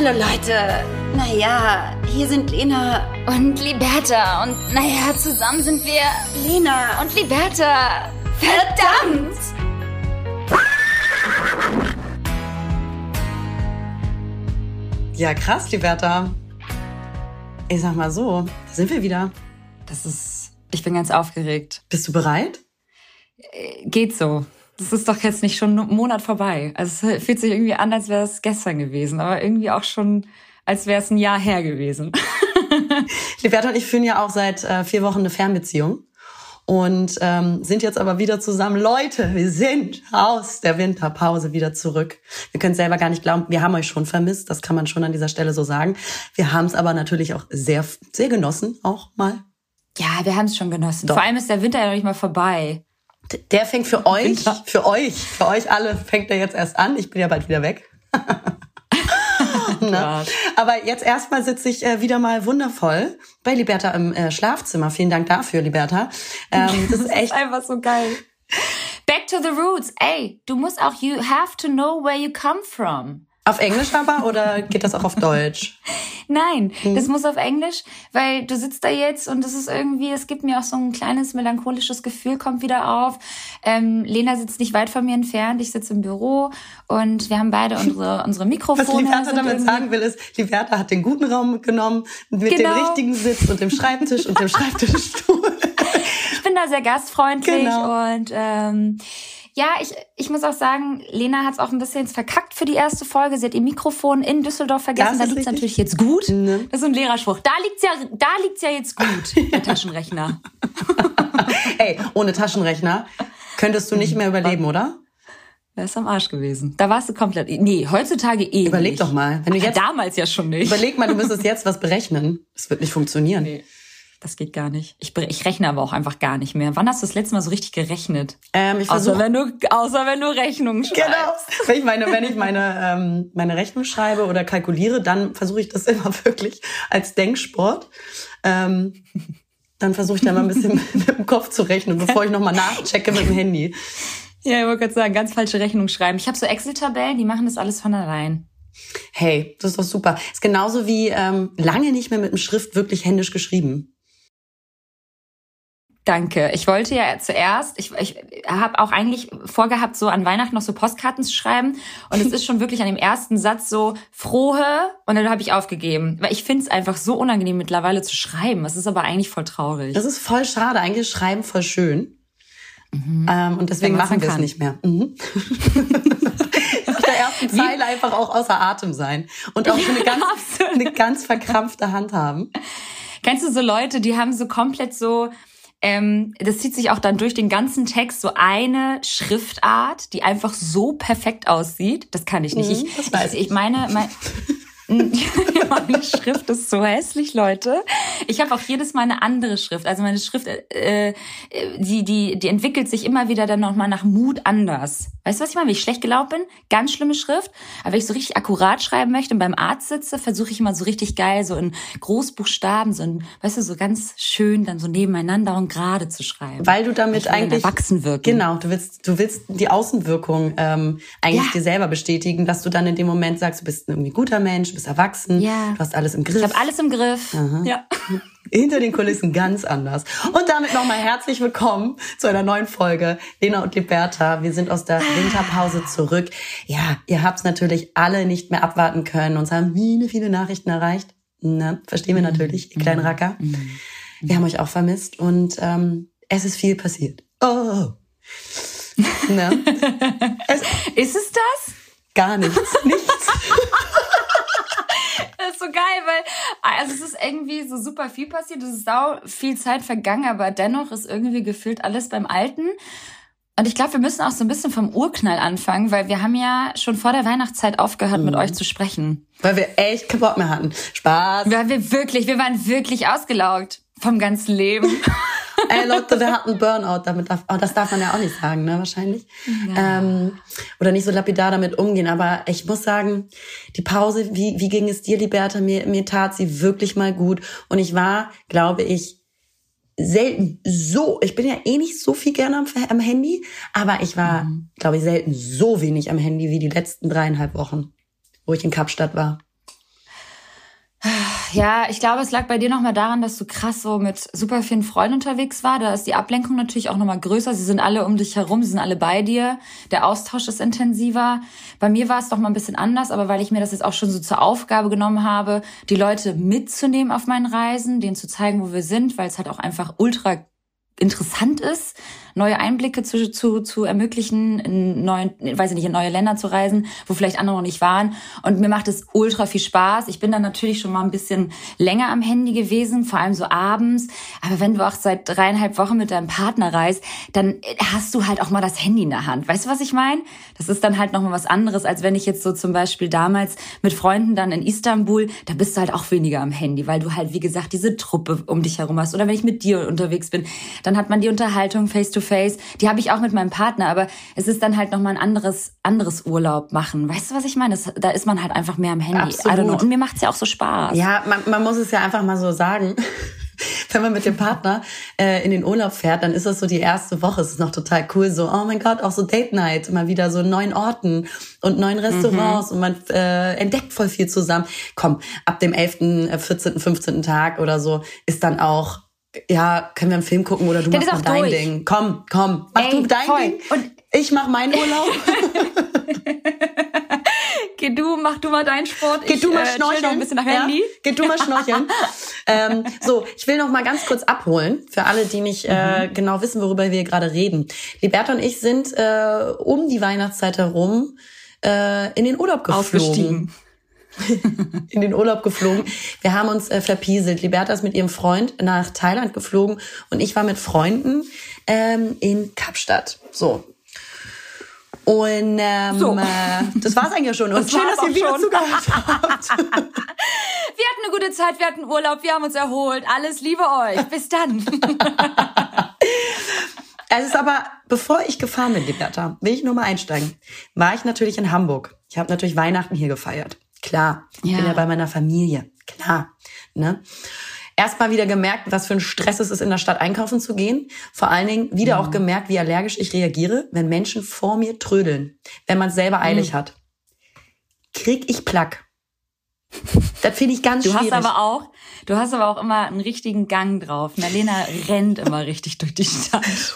Hallo Leute. Naja, hier sind Lena und Liberta. Und naja, zusammen sind wir Lena und Liberta. Verdammt! Ja, krass, Liberta. Ich sag mal so, da sind wir wieder. Das ist. Ich bin ganz aufgeregt. Bist du bereit? Äh, geht so. Das ist doch jetzt nicht schon einen Monat vorbei. Also es fühlt sich irgendwie an, als wäre es gestern gewesen, aber irgendwie auch schon, als wäre es ein Jahr her gewesen. Liberta und ich führen ja auch seit äh, vier Wochen eine Fernbeziehung und ähm, sind jetzt aber wieder zusammen. Leute, wir sind aus der Winterpause wieder zurück. Wir können selber gar nicht glauben, wir haben euch schon vermisst, das kann man schon an dieser Stelle so sagen. Wir haben es aber natürlich auch sehr, sehr genossen, auch mal. Ja, wir haben es schon genossen. Doch. Vor allem ist der Winter ja noch nicht mal vorbei. Der fängt für euch, Winter. für euch, für euch alle fängt er jetzt erst an. Ich bin ja bald wieder weg. ne? Aber jetzt erstmal sitze ich äh, wieder mal wundervoll bei Liberta im äh, Schlafzimmer. Vielen Dank dafür, Liberta. Ähm, das, ist echt das ist einfach so geil. Back to the roots. Ey, du musst auch, you have to know where you come from. Auf Englisch aber oder geht das auch auf Deutsch? Nein, hm. das muss auf Englisch, weil du sitzt da jetzt und es ist irgendwie, es gibt mir auch so ein kleines melancholisches Gefühl, kommt wieder auf. Ähm, Lena sitzt nicht weit von mir entfernt, ich sitze im Büro und wir haben beide unsere, unsere Mikrofone. Was Liberta damit sagen will, ist, Liberta hat den guten Raum genommen mit genau. dem richtigen Sitz und dem Schreibtisch und dem Schreibtischstuhl. ich bin da sehr gastfreundlich genau. und ähm, ja, ich, ich muss auch sagen, Lena hat es auch ein bisschen verkackt für die erste Folge. Sie hat ihr Mikrofon in Düsseldorf vergessen. Da liegt es natürlich jetzt gut. Ne? Das ist ein Lehrerspruch. Da liegt's ja, da liegt's ja jetzt gut, der Taschenrechner. Ey, ohne Taschenrechner könntest du nicht mehr überleben, oder? Er ist am Arsch gewesen. Da warst du komplett. Nee, heutzutage eh. Überleg nicht. doch mal. Wenn du jetzt, damals ja schon nicht. Überleg mal, du müsstest jetzt was berechnen. Das wird nicht funktionieren. Nee. Das geht gar nicht. Ich, ich rechne aber auch einfach gar nicht mehr. Wann hast du das letzte Mal so richtig gerechnet? Ähm, ich außer wenn du, außer wenn du Rechnungen schreibst. Genau. Wenn ich meine, wenn ich meine, ähm, meine Rechnung schreibe oder kalkuliere, dann versuche ich das immer wirklich als Denksport. Ähm, dann versuche ich da mal ein bisschen mit dem Kopf zu rechnen, bevor ich nochmal nachchecke mit dem Handy. Ja, ich wollte gerade sagen, ganz falsche Rechnung schreiben. Ich habe so Excel-Tabellen, die machen das alles von allein. Hey, das ist doch super. Ist genauso wie ähm, lange nicht mehr mit dem Schrift wirklich händisch geschrieben. Danke. Ich wollte ja zuerst, ich, ich habe auch eigentlich vorgehabt, so an Weihnachten noch so Postkarten zu schreiben. Und es ist schon wirklich an dem ersten Satz so frohe und dann habe ich aufgegeben. Weil ich finde es einfach so unangenehm mittlerweile zu schreiben. Es ist aber eigentlich voll traurig. Das ist voll schade. Eigentlich Schreiben voll schön. Mhm. Ähm, und deswegen machen wir es nicht mehr. Mhm. Der ersten Zeile einfach auch außer Atem sein. Und auch so eine ganz, eine ganz verkrampfte Hand haben. Kennst du so Leute, die haben so komplett so ähm, das zieht sich auch dann durch den ganzen Text so eine Schriftart, die einfach so perfekt aussieht. Das kann ich nicht. Mhm, ich, ich, ich meine, mein, meine Schrift ist so hässlich, Leute. Ich habe auch jedes Mal eine andere Schrift. Also meine Schrift, äh, die, die, die entwickelt sich immer wieder dann nochmal nach Mut anders. Weißt du, was ich meine? Wenn ich schlecht gelaunt bin, ganz schlimme Schrift. Aber wenn ich so richtig akkurat schreiben möchte und beim Arzt sitze, versuche ich immer so richtig geil, so in Großbuchstaben, so in, weißt du, so ganz schön dann so nebeneinander und gerade zu schreiben. Weil du damit Weil eigentlich erwachsen wirken. Genau, du willst, du willst die Außenwirkung ähm, eigentlich ja. dir selber bestätigen, dass du dann in dem Moment sagst, du bist ein irgendwie guter Mensch, bist erwachsen, ja. du hast alles im Griff. Ich habe alles im Griff. Aha. Ja. Hinter den Kulissen ganz anders. Und damit nochmal herzlich willkommen zu einer neuen Folge. Lena und Liberta, wir sind aus der Winterpause zurück. Ja, ihr habt es natürlich alle nicht mehr abwarten können. Uns haben viele, viele Nachrichten erreicht. Na, verstehen wir natürlich, ihr kleinen Racker. Wir haben euch auch vermisst und ähm, es ist viel passiert. Oh. Na? Es, ist es das? Gar nichts. Nichts. So geil, weil also es ist irgendwie so super viel passiert, es ist sau viel Zeit vergangen, aber dennoch ist irgendwie gefühlt alles beim Alten. Und ich glaube, wir müssen auch so ein bisschen vom Urknall anfangen, weil wir haben ja schon vor der Weihnachtszeit aufgehört, mhm. mit euch zu sprechen. Weil wir echt keinen Bock mehr hatten. Spaß. Weil wir wirklich, wir waren wirklich ausgelaugt vom ganzen Leben. Ey Leute, wir hatten Burnout, damit darf, oh, das darf man ja auch nicht sagen, ne, wahrscheinlich. Ja. Ähm, oder nicht so lapidar damit umgehen. Aber ich muss sagen, die Pause, wie, wie ging es dir, Liberta? Mir, mir tat sie wirklich mal gut. Und ich war, glaube ich, selten so, ich bin ja eh nicht so viel gerne am, am Handy, aber ich war, mhm. glaube ich, selten so wenig am Handy wie die letzten dreieinhalb Wochen, wo ich in Kapstadt war. Ja, ich glaube, es lag bei dir nochmal daran, dass du krass so mit super vielen Freunden unterwegs war. Da ist die Ablenkung natürlich auch nochmal größer. Sie sind alle um dich herum, sie sind alle bei dir. Der Austausch ist intensiver. Bei mir war es doch mal ein bisschen anders, aber weil ich mir das jetzt auch schon so zur Aufgabe genommen habe, die Leute mitzunehmen auf meinen Reisen, denen zu zeigen, wo wir sind, weil es halt auch einfach ultra interessant ist, neue Einblicke zu, zu, zu ermöglichen, in neuen, weiß ich nicht, in neue Länder zu reisen, wo vielleicht andere noch nicht waren. Und mir macht es ultra viel Spaß. Ich bin dann natürlich schon mal ein bisschen länger am Handy gewesen, vor allem so abends. Aber wenn du auch seit dreieinhalb Wochen mit deinem Partner reist, dann hast du halt auch mal das Handy in der Hand. Weißt du, was ich meine? Das ist dann halt noch mal was anderes, als wenn ich jetzt so zum Beispiel damals mit Freunden dann in Istanbul, da bist du halt auch weniger am Handy, weil du halt, wie gesagt, diese Truppe um dich herum hast. Oder wenn ich mit dir unterwegs bin, dann hat man die Unterhaltung face to face. Die habe ich auch mit meinem Partner, aber es ist dann halt nochmal ein anderes, anderes Urlaub machen. Weißt du, was ich meine? Das, da ist man halt einfach mehr am Handy. Absolut. Und mir macht's ja auch so Spaß. Ja, man, man muss es ja einfach mal so sagen. wenn man mit dem Partner äh, in den Urlaub fährt, dann ist das so die erste Woche. Es ist noch total cool. So, oh mein Gott, auch so Date Night, mal wieder so neuen Orten und neuen Restaurants mhm. und man äh, entdeckt voll viel zusammen. Komm, ab dem 11., 14., 15. Tag oder so ist dann auch ja, können wir einen Film gucken oder du das machst mal dein durch. Ding. Komm, komm, mach Ey, du dein voll. Ding. Und ich mach meinen Urlaub. Geh du, mach du mal deinen Sport. Geh du mal äh, schnorcheln. Noch ein bisschen nach Handy. Ja? Geh du mal schnorcheln. ähm, so, ich will noch mal ganz kurz abholen für alle, die nicht äh, mhm. genau wissen, worüber wir gerade reden. Liberta und ich sind äh, um die Weihnachtszeit herum äh, in den Urlaub geflogen. in den Urlaub geflogen. Wir haben uns äh, verpieselt. Liberta ist mit ihrem Freund nach Thailand geflogen und ich war mit Freunden ähm, in Kapstadt. So. Und ähm, so. äh, das war's eigentlich schon. Und das schön, dass ihr wieder schon. zugehört habt. wir hatten eine gute Zeit, wir hatten Urlaub, wir haben uns erholt. Alles Liebe euch. Bis dann. Es ist aber, bevor ich gefahren bin, Liberta, will ich nur mal einsteigen. War ich natürlich in Hamburg. Ich habe natürlich Weihnachten hier gefeiert. Klar, ich ja. bin ja bei meiner Familie. Klar. Ne? Erstmal wieder gemerkt, was für ein Stress es ist, in der Stadt einkaufen zu gehen. Vor allen Dingen wieder mhm. auch gemerkt, wie allergisch ich reagiere, wenn Menschen vor mir trödeln, wenn man es selber eilig mhm. hat. Krieg ich Plack. Das finde ich ganz du schwierig. Du hast aber auch, du hast aber auch immer einen richtigen Gang drauf. Marlena rennt immer richtig durch die Stadt.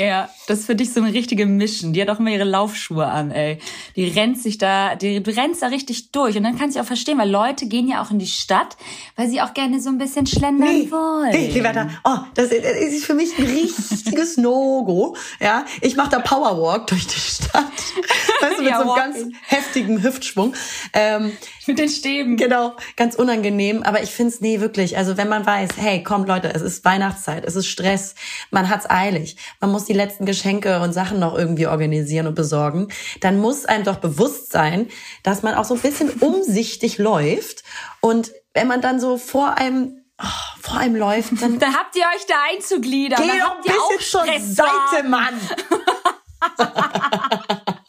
Ja, das ist für dich so eine richtige Mission. Die hat auch immer ihre Laufschuhe an, ey. Die rennt sich da, die, du rennst da richtig durch. Und dann kannst du auch verstehen, weil Leute gehen ja auch in die Stadt, weil sie auch gerne so ein bisschen schlendern nee, wollen. Nee, Liberta, oh, das ist für mich ein richtiges No-Go. Ja, ich mache da Powerwalk durch die Stadt. Weißt du, mit ja, so einem ganz heftigen Hüftschwung. Ähm, mit den Stäben. Genau, ganz unangenehm. Aber ich find's nee, wirklich. Also wenn man weiß, hey, kommt Leute, es ist Weihnachtszeit, es ist Stress, man hat's eilig, man muss die letzten Geschenke und Sachen noch irgendwie organisieren und besorgen, dann muss einem doch bewusst sein, dass man auch so ein bisschen umsichtig läuft. Und wenn man dann so vor einem Oh, vor einem läuft, dann. Dann habt ihr euch da einzugliedern. Geh doch ein bisschen zur Seite, Mann!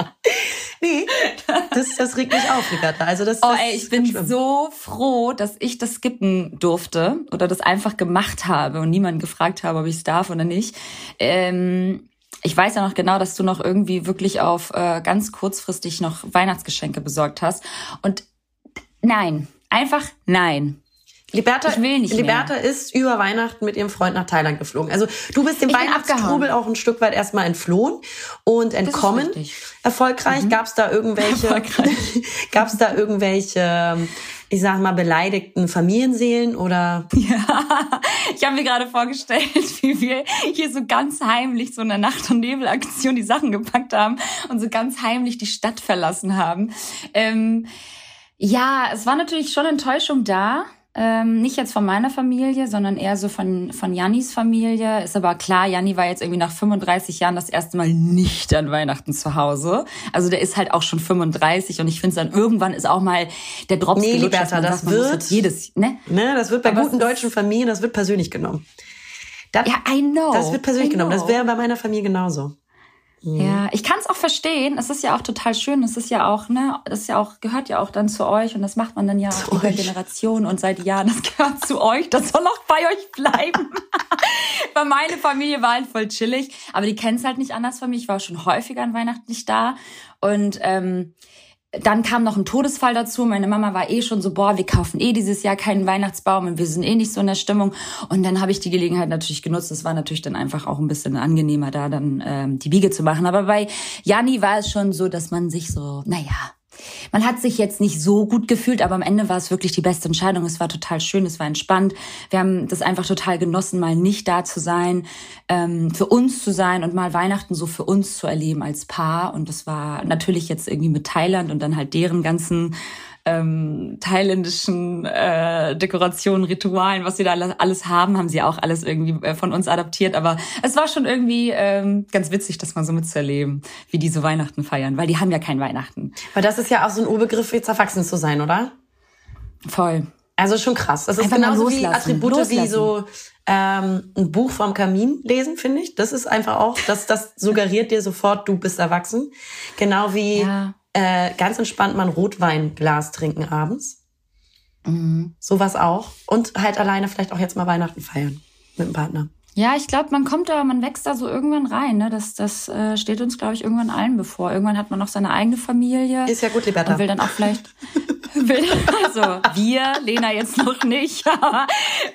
nee, das, das regt mich auf, Liberta. Also das, oh, das ey, ich bin schlimm. so froh, dass ich das skippen durfte oder das einfach gemacht habe und niemand gefragt habe, ob ich es darf oder nicht. Ähm, ich weiß ja noch genau, dass du noch irgendwie wirklich auf äh, ganz kurzfristig noch Weihnachtsgeschenke besorgt hast. Und nein, einfach nein. Liberta, ich will nicht Liberta mehr. ist über Weihnachten mit ihrem Freund nach Thailand geflogen. Also du bist dem Weihnachtstrubel auch ein Stück weit erstmal entflohen und entkommen. Erfolgreich. Mhm. Gab es da irgendwelche? Gab es da irgendwelche? Ich sag mal beleidigten Familienseelen oder? Ja, ich habe mir gerade vorgestellt, wie wir hier so ganz heimlich so eine Nacht- und Nebelaktion die Sachen gepackt haben und so ganz heimlich die Stadt verlassen haben. Ähm, ja, es war natürlich schon Enttäuschung da. Ähm, nicht jetzt von meiner Familie, sondern eher so von, von Jannis Familie. Ist aber klar, Janni war jetzt irgendwie nach 35 Jahren das erste Mal nicht an Weihnachten zu Hause. Also der ist halt auch schon 35 und ich finde dann irgendwann ist auch mal der Drops nee, gelutscht, Liberta, das sagt, wird jedes, ne? ne? Das wird bei aber guten deutschen Familien, das wird persönlich genommen. Das, ja, I know. Das wird persönlich genommen. Das wäre bei meiner Familie genauso. Mhm. Ja, ich kann es auch verstehen. Es ist ja auch total schön. Es ist ja auch, ne, das ist ja auch, gehört ja auch dann zu euch und das macht man dann ja zu über euch. Generationen und seit Jahren. Das gehört zu euch. Das soll auch bei euch bleiben. Weil meine Familie war halt voll chillig, aber die kennt's halt nicht anders von mir. Ich war schon häufiger an Weihnachten nicht da. Und ähm, dann kam noch ein Todesfall dazu. Meine Mama war eh schon so, boah, wir kaufen eh dieses Jahr keinen Weihnachtsbaum und wir sind eh nicht so in der Stimmung. Und dann habe ich die Gelegenheit natürlich genutzt. Es war natürlich dann einfach auch ein bisschen angenehmer, da dann ähm, die Biege zu machen. Aber bei Janni war es schon so, dass man sich so, naja, man hat sich jetzt nicht so gut gefühlt, aber am Ende war es wirklich die beste Entscheidung. Es war total schön, es war entspannt. Wir haben das einfach total genossen, mal nicht da zu sein, ähm, für uns zu sein und mal Weihnachten so für uns zu erleben als Paar. Und das war natürlich jetzt irgendwie mit Thailand und dann halt deren ganzen ähm, thailändischen äh, Dekorationen, Ritualen, was sie da alles haben, haben sie auch alles irgendwie äh, von uns adaptiert. Aber es war schon irgendwie ähm, ganz witzig, das mal so mitzuerleben, wie die so Weihnachten feiern, weil die haben ja kein Weihnachten. Weil das ist ja auch so ein Urbegriff, jetzt erwachsen zu sein, oder? Voll. Also schon krass. Das ist Einfach genauso wie loslassen. Attribute wie Loslassen. so ähm, ein Buch vom Kamin lesen, finde ich. Das ist einfach auch, das, das suggeriert dir sofort, du bist erwachsen. Genau wie Ja. Äh, ganz entspannt mal ein Rotweinglas trinken abends. Mhm. Sowas auch. Und halt alleine vielleicht auch jetzt mal Weihnachten feiern mit dem Partner. Ja, ich glaube, man kommt da, man wächst da so irgendwann rein. Ne? Das, das äh, steht uns, glaube ich, irgendwann allen bevor. Irgendwann hat man noch seine eigene Familie. Ist ja gut, Liberta. Und will dann auch vielleicht, will, also wir, Lena jetzt noch nicht, aber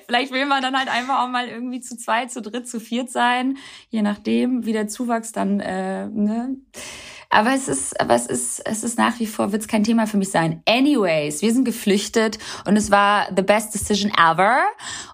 vielleicht will man dann halt einfach auch mal irgendwie zu zweit, zu dritt, zu viert sein, je nachdem, wie der Zuwachs dann, äh, ne. Aber es ist, aber es ist, es ist nach wie vor, wird es kein Thema für mich sein. Anyways, wir sind geflüchtet und es war the best decision ever.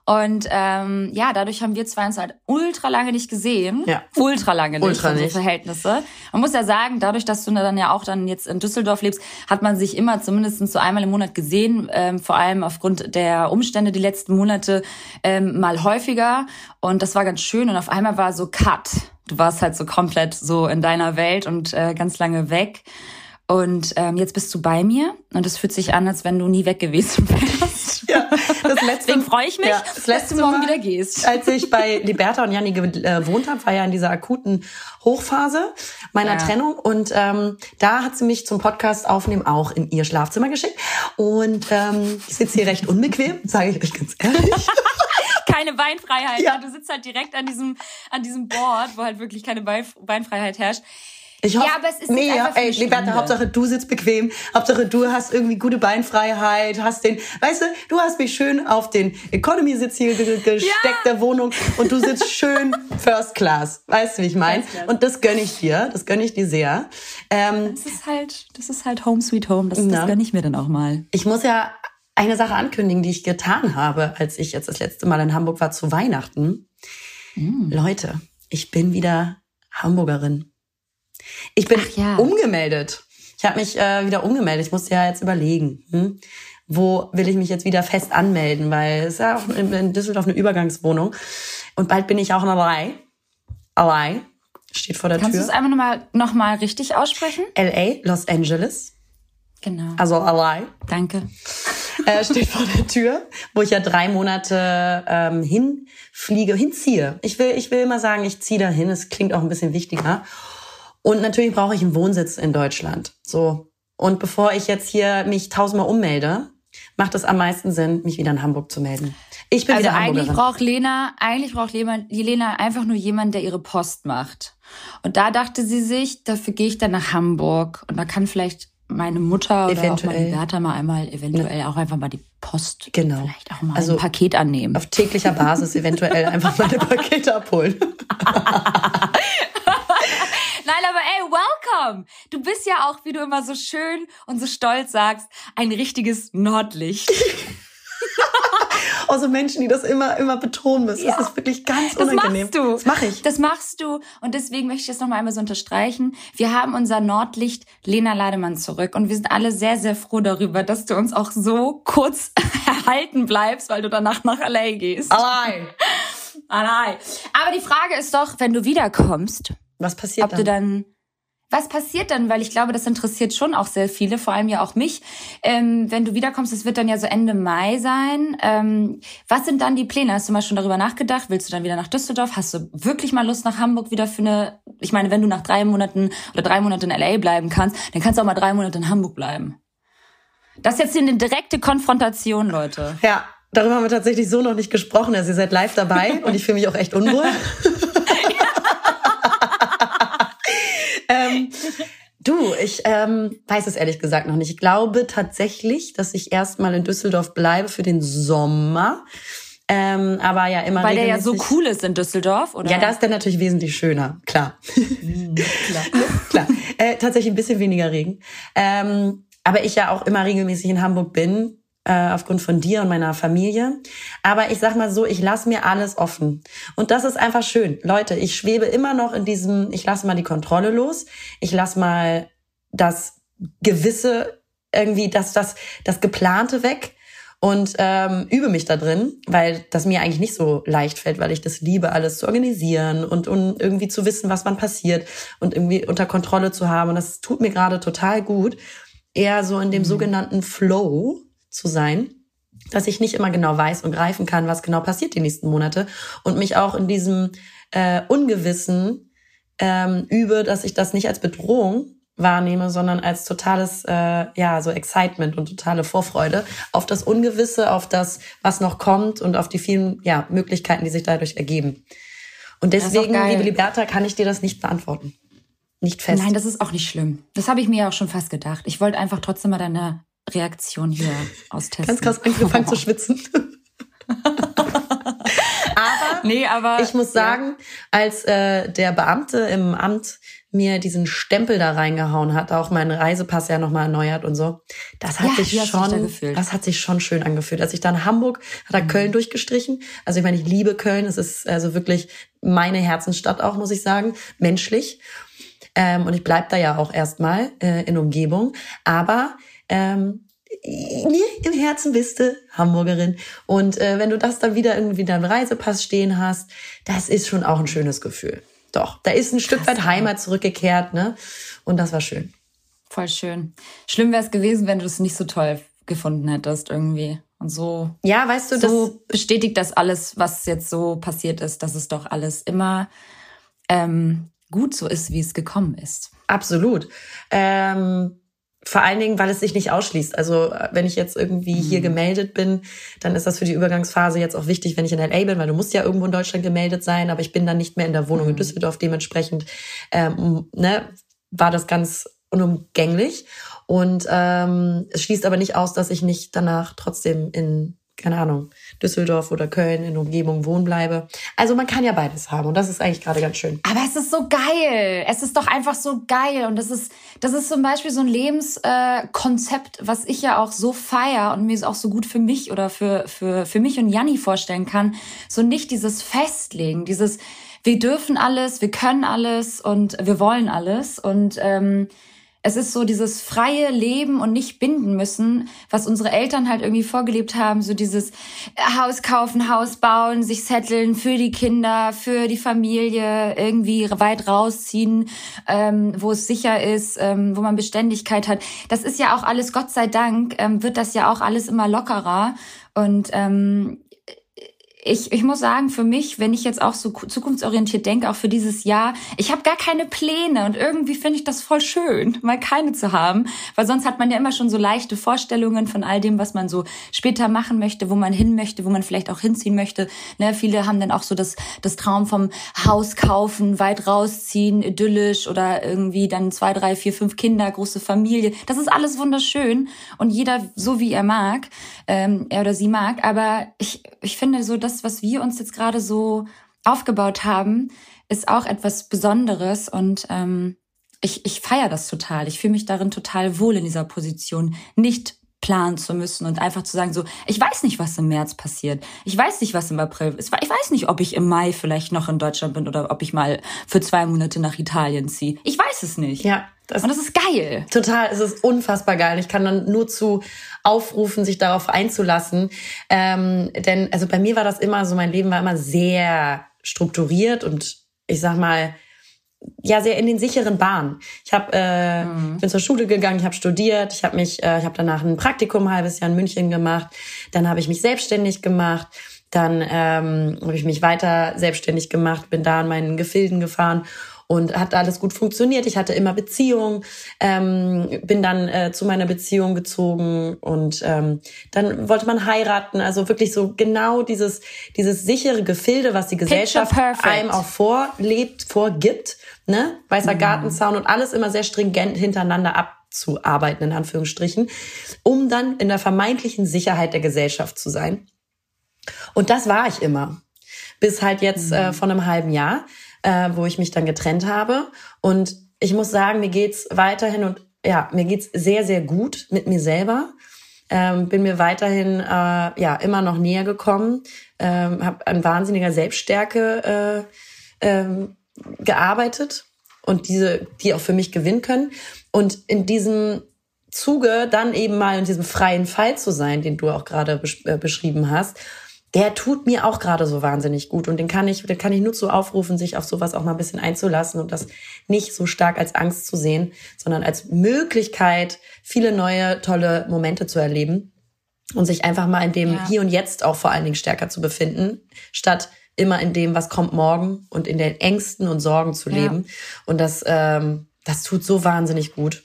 Und ähm, ja, dadurch haben wir zwei uns halt ultra lange nicht gesehen. Ja. Ultra lange nicht. Ultra so nicht. Verhältnisse. Man muss ja sagen, dadurch, dass du dann ja auch dann jetzt in Düsseldorf lebst, hat man sich immer zumindest so einmal im Monat gesehen, ähm, vor allem aufgrund der Umstände die letzten Monate ähm, mal häufiger. Und das war ganz schön. Und auf einmal war so Cut. Du warst halt so komplett so in deiner Welt und äh, ganz lange weg. Und ähm, jetzt bist du bei mir und es fühlt sich an, als wenn du nie weg gewesen wärst. Ja, das letzte, Deswegen freue ich mich, Ja, dass das du letzte morgen wieder gehst. Als ich bei Liberta und Janni gewohnt habe, war ja in dieser akuten Hochphase meiner Ja. Trennung. Und ähm, da hat sie mich zum Podcast aufnehmen auch in ihr Schlafzimmer geschickt. Und ähm, ich sitze hier recht unbequem, sage ich euch ganz ehrlich. keine Beinfreiheit. Ja. Ja. Du sitzt halt direkt an diesem, an diesem Board, wo halt wirklich keine Bein, Beinfreiheit herrscht. Ich hoffe, Ja, aber es ist nee, ja, einfach ey, Liberta. Hauptsache du sitzt bequem, Hauptsache du hast irgendwie gute Beinfreiheit, hast den, weißt du, du hast mich schön auf den Economy-Sitz hier ge gesteckt, der Wohnung und du sitzt schön First Class, weißt du, wie ich meine? Und das gönne ich dir, das gönne ich dir sehr. Ähm, Das ist halt, das ist halt Home Sweet Home. Das, Ja. das gönn ich mir dann auch mal. ich muss ja eine Sache ankündigen, die ich getan habe, als ich jetzt das letzte Mal in Hamburg war zu Weihnachten. Mm. Leute, ich bin wieder Hamburgerin. Ich bin ja. umgemeldet. Ich habe mich äh, wieder umgemeldet. Ich musste ja jetzt überlegen, hm? wo will ich mich jetzt wieder fest anmelden, weil es ist ja auch in, in Düsseldorf eine Übergangswohnung. Und bald bin ich auch dabei. Allein. Steht vor der Kannst du es Tür. einfach nochmal noch mal richtig aussprechen? LA, Los Angeles. Genau. Also allein. Danke. Äh, steht vor der Tür, wo ich ja drei Monate ähm, hinfliege, hinziehe. Ich will, ich will immer sagen, ich ziehe dahin. Es klingt auch ein bisschen wichtiger. Und natürlich brauche ich einen Wohnsitz in Deutschland. So. Und bevor ich jetzt hier mich tausendmal ummelde, macht es am meisten Sinn, mich wieder in Hamburg zu melden. Ich bin Also wieder eigentlich braucht Lena, eigentlich braucht Lena, die Lena einfach nur jemanden, der ihre Post macht. Und da dachte sie sich, dafür gehe ich dann nach Hamburg. Und da kann vielleicht meine Mutter oder auch Eventuell. meine Bertha mal einmal eventuell auch einfach mal die Post Genau. vielleicht auch mal Also ein Paket annehmen. Auf täglicher Basis eventuell einfach meine Pakete abholen. Nein, aber ey, welcome! Du bist ja auch, wie du immer so schön und so stolz sagst, ein richtiges Nordlicht. Außer Menschen, die das immer, immer betonen müssen. Ja. Das ist wirklich ganz Das unangenehm. machst du. Das mache ich. Das machst du. Und deswegen möchte ich das nochmal einmal so unterstreichen. Wir haben unser Nordlicht Lena Lademann zurück. Und wir sind alle sehr, sehr froh darüber, dass du uns auch so kurz erhalten bleibst, weil du danach nach L.A. gehst. Allein. Nein. Aber die Frage ist doch, wenn du wiederkommst, Was passiert ob dann? du dann was passiert dann? Weil ich glaube, das interessiert schon auch sehr viele, vor allem ja auch mich. Ähm, wenn du wiederkommst, es wird dann ja so Ende Mai sein. Ähm, was sind dann die Pläne? Hast du mal schon darüber nachgedacht? Willst du dann wieder nach Düsseldorf? Hast du wirklich mal Lust nach Hamburg wieder für eine? Ich meine, wenn du nach drei Monaten oder drei Monate in LA bleiben kannst, dann kannst du auch mal drei Monate in Hamburg bleiben. Das ist jetzt eine direkte Konfrontation, Leute. Ja, darüber haben wir tatsächlich so noch nicht gesprochen. Also ihr seid live dabei und ich fühle mich auch echt unwohl. ähm, Du, ich ähm, weiß es ehrlich gesagt noch nicht. Ich glaube tatsächlich, dass ich erstmal in Düsseldorf bleibe für den Sommer. Ähm, aber ja immer Weil der ja so cool ist in Düsseldorf, oder? Ja, da ist der natürlich wesentlich schöner, klar. Mhm, klar. klar. Äh, tatsächlich ein bisschen weniger Regen. Ähm, aber ich ja auch immer regelmäßig in Hamburg bin, äh, aufgrund von dir und meiner Familie. Aber ich sag mal so, ich lasse mir alles offen. Und das ist einfach schön. Leute, ich schwebe immer noch in diesem, ich lasse mal die Kontrolle los. Ich lasse mal das Gewisse irgendwie, das, das, das Geplante weg und ähm, übe mich da drin, weil das mir eigentlich nicht so leicht fällt, weil ich das liebe, alles zu organisieren und, und irgendwie zu wissen, was wann passiert und irgendwie unter Kontrolle zu haben. Und das tut mir gerade total gut, eher so in dem mhm. sogenannten Flow zu sein, dass ich nicht immer genau weiß und greifen kann, was genau passiert die nächsten Monate und mich auch in diesem äh, Ungewissen ähm, übe, dass ich das nicht als Bedrohung wahrnehme, sondern als totales, äh, ja, so Excitement und totale Vorfreude auf das Ungewisse, auf das, was noch kommt und auf die vielen, ja, Möglichkeiten, die sich dadurch ergeben. Und deswegen, liebe Liberta, kann ich dir das nicht beantworten. Nicht fest. Nein, das ist auch nicht schlimm. Das habe ich mir ja auch schon fast gedacht. Ich wollte einfach trotzdem mal deine Reaktion hier austesten. Ganz krass angefangen zu schwitzen. aber, nee, aber ich muss sagen, ja. als äh, der Beamte im Amt mir diesen Stempel da reingehauen hat, auch meinen Reisepass ja nochmal erneuert und so. Das hat ja, sich schon, da das hat sich schon schön angefühlt. Als ich dann Hamburg, hat er mhm. Köln durchgestrichen. Also ich meine, ich liebe Köln. Es ist also wirklich meine Herzensstadt auch, muss ich sagen, menschlich. Ähm, und ich bleib da ja auch erstmal äh, in Umgebung. Aber ähm, mir im Herzen bist du Hamburgerin. Und äh, wenn du das dann wieder irgendwie deinen Reisepass stehen hast, das ist schon auch ein schönes Gefühl. Doch, da ist ein Krass, Stück weit Heimat zurückgekehrt, ne? Und das war schön. Voll schön. Schlimm wäre es gewesen, wenn du es nicht so toll gefunden hättest irgendwie. Und so. Ja, weißt du, so das bestätigt das alles, was jetzt so passiert ist, dass es doch alles immer ähm, gut so ist, wie es gekommen ist. Absolut. Ähm vor allen Dingen, weil es sich nicht ausschließt. Also äh, wenn ich jetzt irgendwie mhm. hier gemeldet bin, dann ist das für die Übergangsphase jetzt auch wichtig, wenn ich in LA bin, weil du musst ja irgendwo in Deutschland gemeldet sein, aber ich bin dann nicht mehr in der Wohnung mhm. in Düsseldorf. Dementsprechend ähm, ne, war das ganz unumgänglich. Und ähm, es schließt aber nicht aus, dass ich nicht danach trotzdem in keine Ahnung, Düsseldorf oder Köln in Umgebung wohnen bleibe. Also man kann ja beides haben und das ist eigentlich gerade ganz schön. Aber es ist so geil. Es ist doch einfach so geil und das ist, das ist zum Beispiel so ein Lebenskonzept, äh, was ich ja auch so feier und mir ist auch so gut für mich oder für, für, für mich und Janni vorstellen kann. So nicht dieses Festlegen, dieses, wir dürfen alles, wir können alles und wir wollen alles und, ähm, es ist so dieses freie Leben und nicht binden müssen, was unsere Eltern halt irgendwie vorgelebt haben, so dieses Haus kaufen, Haus bauen, sich setteln für die Kinder, für die Familie, irgendwie weit rausziehen, ähm, wo es sicher ist, ähm, wo man Beständigkeit hat. Das ist ja auch alles, Gott sei Dank, ähm, wird das ja auch alles immer lockerer. Und ähm, ich, ich muss sagen, für mich, wenn ich jetzt auch so zukunftsorientiert denke, auch für dieses Jahr, ich habe gar keine Pläne und irgendwie finde ich das voll schön, mal keine zu haben, weil sonst hat man ja immer schon so leichte Vorstellungen von all dem, was man so später machen möchte, wo man hin möchte, wo man vielleicht auch hinziehen möchte. Ne, viele haben dann auch so das, das Traum vom Haus kaufen, weit rausziehen, idyllisch oder irgendwie dann zwei, drei, vier, fünf Kinder, große Familie. Das ist alles wunderschön und jeder so wie er mag, ähm, er oder sie mag. Aber ich, ich finde so, dass das, was wir uns jetzt gerade so aufgebaut haben, ist auch etwas Besonderes und ähm, ich, ich feiere das total. Ich fühle mich darin total wohl in dieser Position, nicht planen zu müssen und einfach zu sagen, so, ich weiß nicht, was im März passiert. Ich weiß nicht, was im April ist. Ich weiß nicht, ob ich im Mai vielleicht noch in Deutschland bin oder ob ich mal für zwei Monate nach Italien ziehe. Ich weiß es nicht. Ja. Das und das ist geil. Total, es ist unfassbar geil. Ich kann dann nur zu aufrufen, sich darauf einzulassen. Ähm, denn also bei mir war das immer so, mein Leben war immer sehr strukturiert und ich sag mal, ja sehr in den sicheren Bahnen. Ich habe äh, mhm. bin zur Schule gegangen, ich habe studiert, ich habe mich, äh, ich habe danach ein Praktikum ein halbes Jahr in München gemacht, dann habe ich mich selbstständig gemacht, dann ähm, habe ich mich weiter selbstständig gemacht, bin da in meinen Gefilden gefahren und hat alles gut funktioniert. Ich hatte immer Beziehungen, ähm, bin dann äh, zu meiner Beziehung gezogen und ähm, dann wollte man heiraten. Also wirklich so genau dieses, dieses sichere Gefilde, was die Gesellschaft einem auch vorlebt, vorgibt. Ne? Weißer mhm. Gartenzaun und alles immer sehr stringent hintereinander abzuarbeiten, in Anführungsstrichen, um dann in der vermeintlichen Sicherheit der Gesellschaft zu sein. Und das war ich immer. Bis halt jetzt mhm. äh, von einem halben Jahr, äh, wo ich mich dann getrennt habe. Und ich muss sagen, mir geht's weiterhin und ja, mir geht's sehr, sehr gut mit mir selber. Ähm, bin mir weiterhin äh, ja immer noch näher gekommen, ähm, habe an wahnsinniger Selbststärke äh, ähm, gearbeitet und diese, die auch für mich gewinnen können. Und in diesem Zuge dann eben mal in diesem freien Fall zu sein, den du auch gerade besch äh, beschrieben hast, der tut mir auch gerade so wahnsinnig gut und den kann ich, den kann ich nur so aufrufen, sich auf sowas auch mal ein bisschen einzulassen und das nicht so stark als Angst zu sehen, sondern als Möglichkeit, viele neue tolle Momente zu erleben und sich einfach mal in dem ja. Hier und Jetzt auch vor allen Dingen stärker zu befinden, statt immer in dem, was kommt morgen und in den Ängsten und Sorgen zu leben. Ja. Und das, ähm, das tut so wahnsinnig gut.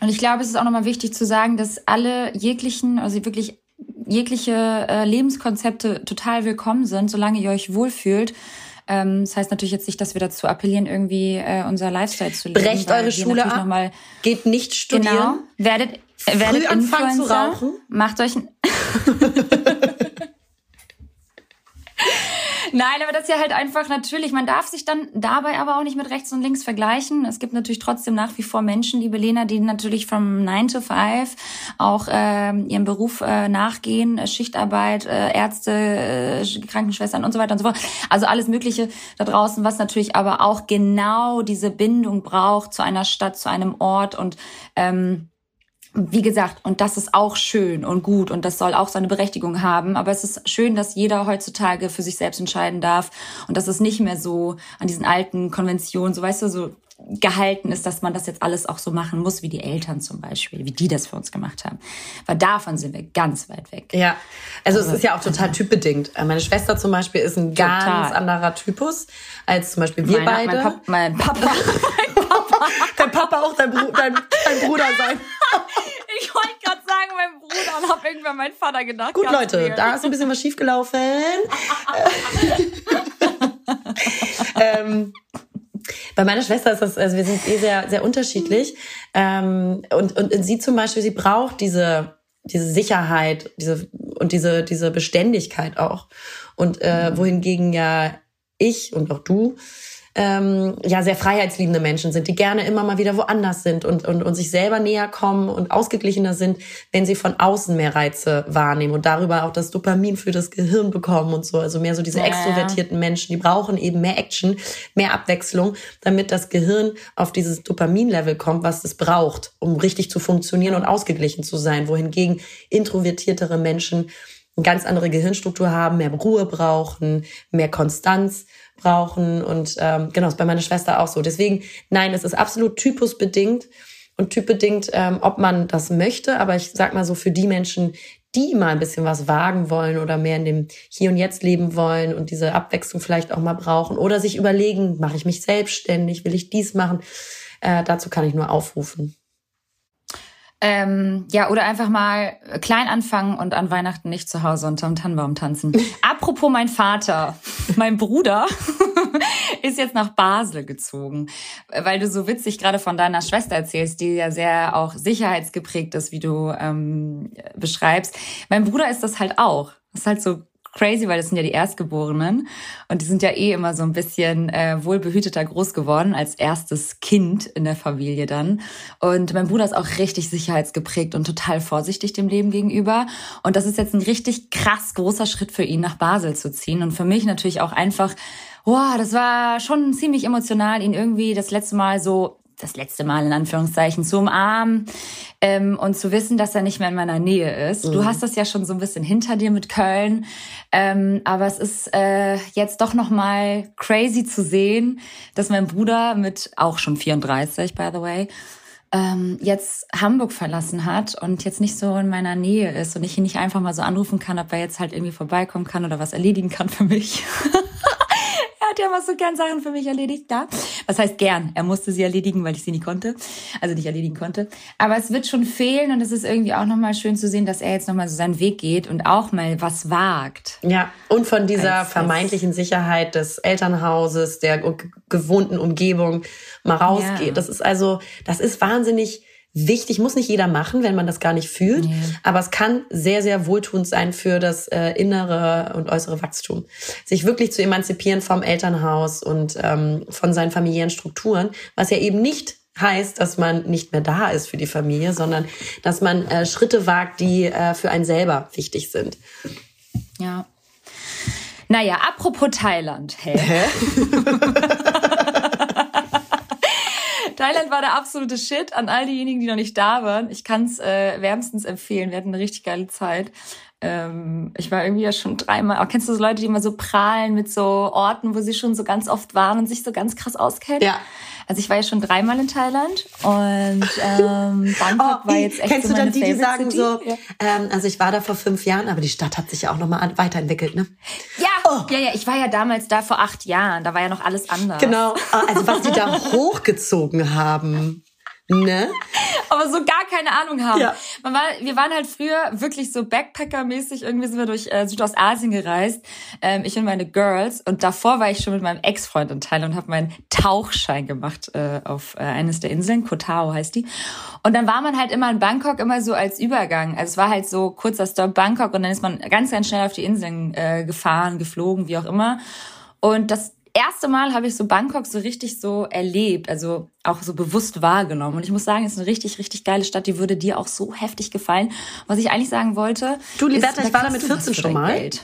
Und ich glaube, es ist auch nochmal wichtig zu sagen, dass alle jeglichen, also wirklich jegliche äh, Lebenskonzepte total willkommen sind, solange ihr euch wohlfühlt. Ähm, das heißt natürlich jetzt nicht, dass wir dazu appellieren, irgendwie äh, unser Lifestyle zu leben. Brecht eure Schule ab, mal, geht nicht studieren. Genau, werdet, werdet Früh Influencer, zu rauchen. macht euch ein Nein, aber das ist ja halt einfach natürlich, man darf sich dann dabei aber auch nicht mit rechts und links vergleichen. Es gibt natürlich trotzdem nach wie vor Menschen, liebe Lena, die natürlich vom 9 to 5 auch äh, ihrem Beruf äh, nachgehen, äh, Schichtarbeit, äh, Ärzte, äh, Krankenschwestern und so weiter und so fort. Also alles Mögliche da draußen, was natürlich aber auch genau diese Bindung braucht zu einer Stadt, zu einem Ort und ähm, wie gesagt, und das ist auch schön und gut und das soll auch seine Berechtigung haben. Aber es ist schön, dass jeder heutzutage für sich selbst entscheiden darf und dass es nicht mehr so an diesen alten Konventionen, so weißt du, so gehalten ist, dass man das jetzt alles auch so machen muss, wie die Eltern zum Beispiel, wie die das für uns gemacht haben. Weil davon sind wir ganz weit weg. Ja, also, also es ist ja auch total typbedingt. Meine Schwester zum Beispiel ist ein total. ganz anderer Typus als zum Beispiel wir Meine, beide. Mein, Pap mein Papa. dein Papa auch dein, Bru dein, dein Bruder sein. ich wollte gerade sagen, mein Bruder und habe irgendwann mein Vater gedacht. Gut, Leute, da ist ein bisschen was schiefgelaufen. ähm, bei meiner Schwester ist das, also wir sind eh sehr, sehr unterschiedlich. Ähm, und, und sie zum Beispiel, sie braucht diese, diese Sicherheit, diese, und diese, diese Beständigkeit auch. Und äh, wohingegen ja ich und auch du ähm, ja sehr freiheitsliebende Menschen sind, die gerne immer mal wieder woanders sind und, und, und sich selber näher kommen und ausgeglichener sind, wenn sie von außen mehr Reize wahrnehmen und darüber auch das Dopamin für das Gehirn bekommen und so. Also mehr so diese ja. extrovertierten Menschen, die brauchen eben mehr Action, mehr Abwechslung, damit das Gehirn auf dieses Dopaminlevel kommt, was es braucht, um richtig zu funktionieren und ausgeglichen zu sein. Wohingegen introvertiertere Menschen eine ganz andere Gehirnstruktur haben, mehr Ruhe brauchen, mehr Konstanz brauchen. Und ähm, genau, ist bei meiner Schwester auch so. Deswegen, nein, es ist absolut typusbedingt und typbedingt, ähm, ob man das möchte. Aber ich sag mal so, für die Menschen, die mal ein bisschen was wagen wollen oder mehr in dem Hier und Jetzt leben wollen und diese Abwechslung vielleicht auch mal brauchen oder sich überlegen, mache ich mich selbstständig, will ich dies machen, äh, dazu kann ich nur aufrufen. Ähm, ja, oder einfach mal klein anfangen und an Weihnachten nicht zu Hause unterm Tannenbaum tanzen. Apropos mein Vater, mein Bruder ist jetzt nach Basel gezogen, weil du so witzig gerade von deiner Schwester erzählst, die ja sehr auch sicherheitsgeprägt ist, wie du ähm, beschreibst. Mein Bruder ist das halt auch. Das ist halt so crazy, weil das sind ja die Erstgeborenen und die sind ja eh immer so ein bisschen äh, wohlbehüteter groß geworden als erstes Kind in der Familie dann. Und mein Bruder ist auch richtig sicherheitsgeprägt und total vorsichtig dem Leben gegenüber. Und das ist jetzt ein richtig krass großer Schritt für ihn, nach Basel zu ziehen. Und für mich natürlich auch einfach, wow, das war schon ziemlich emotional, ihn irgendwie das letzte Mal so das letzte Mal in Anführungszeichen zu umarmen ähm, und zu wissen, dass er nicht mehr in meiner Nähe ist. Mhm. Du hast das ja schon so ein bisschen hinter dir mit Köln, ähm, aber es ist äh, jetzt doch noch mal crazy zu sehen, dass mein Bruder mit auch schon 34, by the way, ähm, jetzt Hamburg verlassen hat und jetzt nicht so in meiner Nähe ist und ich ihn nicht einfach mal so anrufen kann, ob er jetzt halt irgendwie vorbeikommen kann oder was erledigen kann für mich. hat ja immer so gern Sachen für mich erledigt, da. Was heißt gern? Er musste sie erledigen, weil ich sie nicht konnte. Also nicht erledigen konnte. Aber es wird schon fehlen und es ist irgendwie auch nochmal schön zu sehen, dass er jetzt nochmal so seinen Weg geht und auch mal was wagt. Ja, und von dieser als, vermeintlichen Sicherheit des Elternhauses, der gewohnten Umgebung mal rausgeht. Ja. Das ist also, das ist wahnsinnig wichtig, muss nicht jeder machen, wenn man das gar nicht fühlt, nee. aber es kann sehr, sehr wohltuend sein für das äh, innere und äußere Wachstum. Sich wirklich zu emanzipieren vom Elternhaus und ähm, von seinen familiären Strukturen, was ja eben nicht heißt, dass man nicht mehr da ist für die Familie, sondern dass man äh, Schritte wagt, die äh, für einen selber wichtig sind. Ja. Naja, apropos Thailand. Hä? Hä? Thailand war der absolute Shit an all diejenigen, die noch nicht da waren. Ich kann es äh, wärmstens empfehlen. Wir hatten eine richtig geile Zeit. Ähm, ich war irgendwie ja schon dreimal. Auch kennst du so Leute, die immer so prahlen mit so Orten, wo sie schon so ganz oft waren und sich so ganz krass auskennen? Ja. Also ich war ja schon dreimal in Thailand und ähm, Bangkok oh, war jetzt echt Kennst so du dann die, die sagen City? so, ja. ähm, also ich war da vor fünf Jahren, aber die Stadt hat sich ja auch nochmal weiterentwickelt, ne? Ja, oh. ja, ja, ich war ja damals da vor acht Jahren, da war ja noch alles anders. Genau, ah, also was die da hochgezogen haben. Ne? Aber so gar keine Ahnung haben. Ja. Man war, wir waren halt früher wirklich so Backpacker-mäßig. Irgendwie sind wir durch äh, Südostasien gereist. Ähm, ich und meine Girls. Und davor war ich schon mit meinem Ex-Freund in Thailand und habe meinen Tauchschein gemacht äh, auf äh, eines der Inseln. Koh Tao heißt die. Und dann war man halt immer in Bangkok immer so als Übergang. Also es war halt so kurzer Stop Bangkok und dann ist man ganz, ganz schnell auf die Inseln äh, gefahren, geflogen, wie auch immer. Und das erste Mal habe ich so Bangkok so richtig so erlebt, also auch so bewusst wahrgenommen. Und ich muss sagen, es ist eine richtig, richtig geile Stadt. Die würde dir auch so heftig gefallen. Was ich eigentlich sagen wollte. Du, Liberta, ich war da mit 14 schon mal. Geld.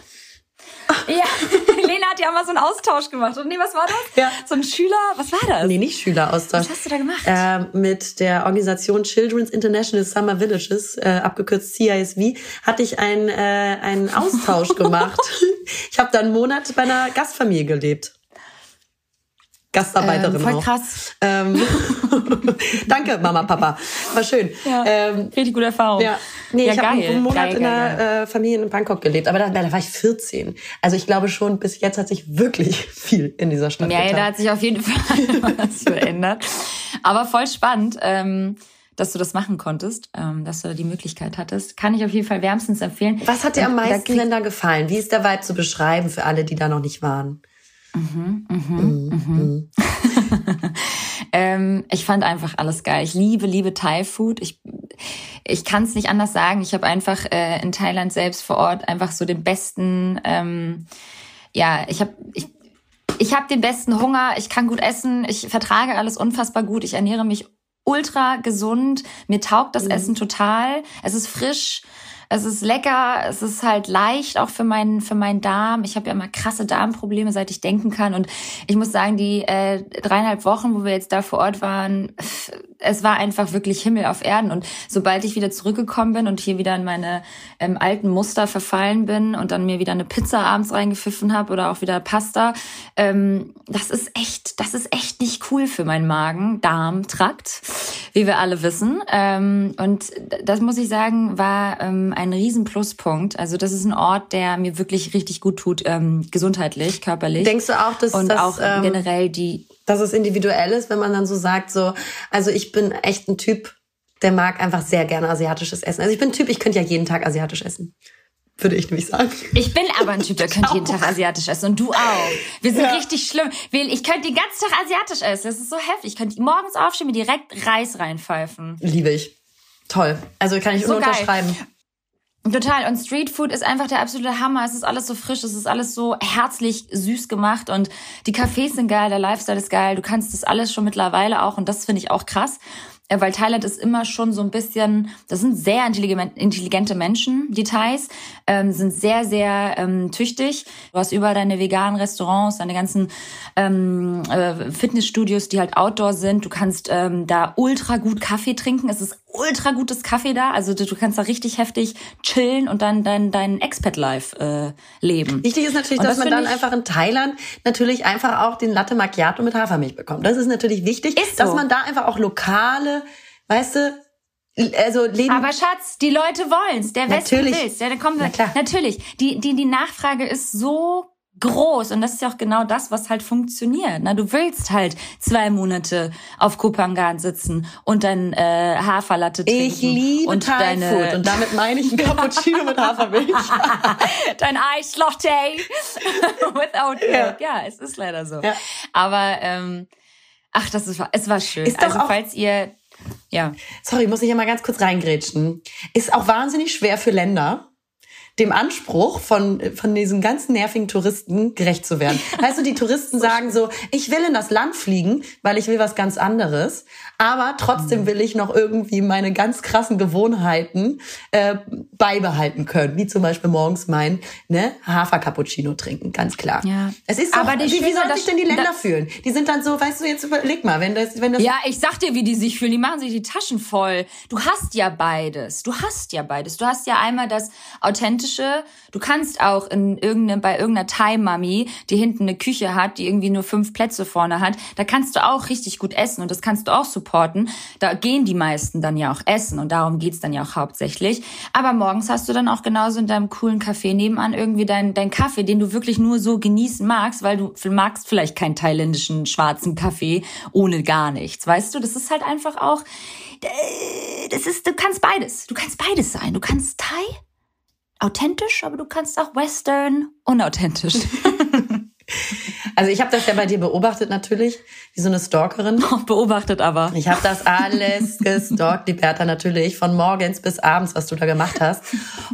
Ja, Lena hat ja mal so einen Austausch gemacht. Und nee, was war das? Ja. So ein Schüler, was war das? Nee, nicht Schüleraustausch. Was hast du da gemacht? Äh, mit der Organisation Children's International Summer Villages, äh, abgekürzt CISV, hatte ich einen, äh, einen Austausch gemacht. ich habe da einen Monat bei einer Gastfamilie gelebt. Gastarbeiterin ähm, voll auch. krass. Ähm, Danke, Mama, Papa. War schön. Ja, ähm, richtig gute Erfahrung. Ja, nee, ja, ich habe einen Monat geil, in einer Äh, Familie in Bangkok gelebt, aber da, da, war ich 14. Also ich glaube schon, bis jetzt hat sich wirklich viel in dieser Stadt ja, getan. Ja, da hat sich auf jeden Fall was verändert. Aber voll spannend. Ähm, dass du das machen konntest, ähm, dass du die Möglichkeit hattest. Kann ich auf jeden Fall wärmstens empfehlen. Was hat dir am meisten da denn da gefallen? Wie ist der Vibe zu beschreiben für alle, die da noch nicht waren? Mhm, mhm, mhm. ähm, ich fand einfach alles geil. Ich liebe, liebe Thai-Food. Ich, ich kann es nicht anders sagen. Ich habe einfach äh, in Thailand selbst vor Ort einfach so den besten, ähm, ja, ich habe ich, ich hab den besten Hunger, ich kann gut essen, ich vertrage alles unfassbar gut, ich ernähre mich ultra gesund, mir taugt das mhm. Essen total, es ist frisch, es ist lecker, es ist halt leicht auch für meinen für meinen Darm. Ich habe ja immer krasse Darmprobleme, seit ich denken kann. Und ich muss sagen, die äh, dreieinhalb Wochen, wo wir jetzt da vor Ort waren, es war einfach wirklich Himmel auf Erden. Und sobald ich wieder zurückgekommen bin und hier wieder in meine ähm, alten Muster verfallen bin und dann mir wieder eine Pizza abends reingepfiffen habe oder auch wieder Pasta, ähm, das ist echt, das ist echt nicht cool für meinen Magen, Darm, Trakt, wie wir alle wissen. Ähm, und das muss ich sagen, war ähm, ein riesen Pluspunkt. Also das ist ein Ort, der mir wirklich richtig gut tut, ähm, gesundheitlich, körperlich. Denkst du auch, dass und das, auch ähm, generell die, dass es individuell ist, wenn man dann so sagt, so, also ich bin echt ein Typ, der mag einfach sehr gerne asiatisches Essen. Also ich bin ein Typ, ich könnte ja jeden Tag asiatisch essen würde ich nämlich sagen. Ich bin aber ein Typ, der könnte jeden Tag asiatisch essen und du auch. Wir sind ja. richtig schlimm. Ich könnte den ganzen Tag asiatisch essen. Das ist so heftig. Ich könnte morgens aufstehen, mir direkt Reis reinpfeifen. Liebe ich. Toll. Also kann ich so unterschreiben. Total. Und Streetfood ist einfach der absolute Hammer. Es ist alles so frisch, es ist alles so herzlich süß gemacht und die Cafés sind geil, der Lifestyle ist geil. Du kannst das alles schon mittlerweile auch und das finde ich auch krass. Äh, weil Thailand ist immer schon so ein bisschen, das sind sehr intelligente Menschen, die Thais, ähm, sind sehr, sehr ähm, tüchtig. Du hast überall deine veganen Restaurants, deine ganzen ähm, äh, Fitnessstudios, die halt Outdoor sind. Du kannst ähm, da ultra gut Kaffee trinken. Es ist ultra gutes Kaffee da. Also du, du kannst da richtig heftig chillen und dann dein, dein Expat-Life äh, leben. Wichtig ist natürlich, dass das man dann einfach in Thailand natürlich einfach auch den Latte Macchiato mit Hafermilch bekommt. Das ist natürlich wichtig, ist so. dass man da einfach auch lokale weißt du, also Leben. Aber Schatz, die Leute wollen's. Der Westen natürlich. will's. Ja, dann kommen wir. Na klar. Natürlich. Die, die, die Nachfrage ist so groß und das ist ja auch genau das, was halt funktioniert. Na, du willst halt zwei Monate auf Kopangan sitzen und dein äh, Haferlatte trinken. Ich liebe und Thai deine, Food und damit meine ich ein Cappuccino mit Hafermilch. dein Latte without Ja. milk. Ja, es ist leider so. Ja. Aber ähm, ach, das ist es war schön. Ist also auch- falls ihr ja Sorry, muss ich ja mal ganz kurz reingrätschen. Ist auch wahnsinnig schwer für Länder, dem Anspruch von, von diesen ganzen nervigen Touristen gerecht zu werden. Weißt du, die Touristen sagen so, ich will in das Land fliegen, weil ich will was ganz anderes, aber trotzdem will ich noch irgendwie meine ganz krassen Gewohnheiten äh, beibehalten können, wie zum Beispiel morgens mein ne, Hafer-Cappuccino trinken, ganz klar. Ja. Es ist Aber die wie, wie sollen sich denn die Länder fühlen? Die sind dann so, weißt du, jetzt überleg mal, wenn das, wenn das Ja, ich sag dir, wie die sich fühlen. Die machen sich die Taschen voll. Du hast ja beides. Du hast ja beides. Du hast ja einmal das authentische. Du kannst auch in irgendeine, bei irgendeiner Thai-Mami, die hinten eine Küche hat, die irgendwie nur fünf Plätze vorne hat, da kannst du auch richtig gut essen und das kannst du auch supporten. Da gehen die meisten dann ja auch essen und darum geht's dann ja auch hauptsächlich. Aber morgens hast du dann auch genauso in deinem coolen Café nebenan irgendwie deinen dein Kaffee, den du wirklich nur so genießen magst, weil du magst vielleicht keinen thailändischen schwarzen Kaffee ohne gar nichts. Weißt du, das ist halt einfach auch, äh, das ist, du kannst beides. Du kannst beides sein. Du kannst Thai, authentisch, aber du kannst auch Western, unauthentisch. Also ich habe das ja bei dir beobachtet natürlich, wie so eine Stalkerin. Beobachtet aber. Ich habe das alles gestalkt, die Bertha natürlich, von morgens bis abends, was du da gemacht hast.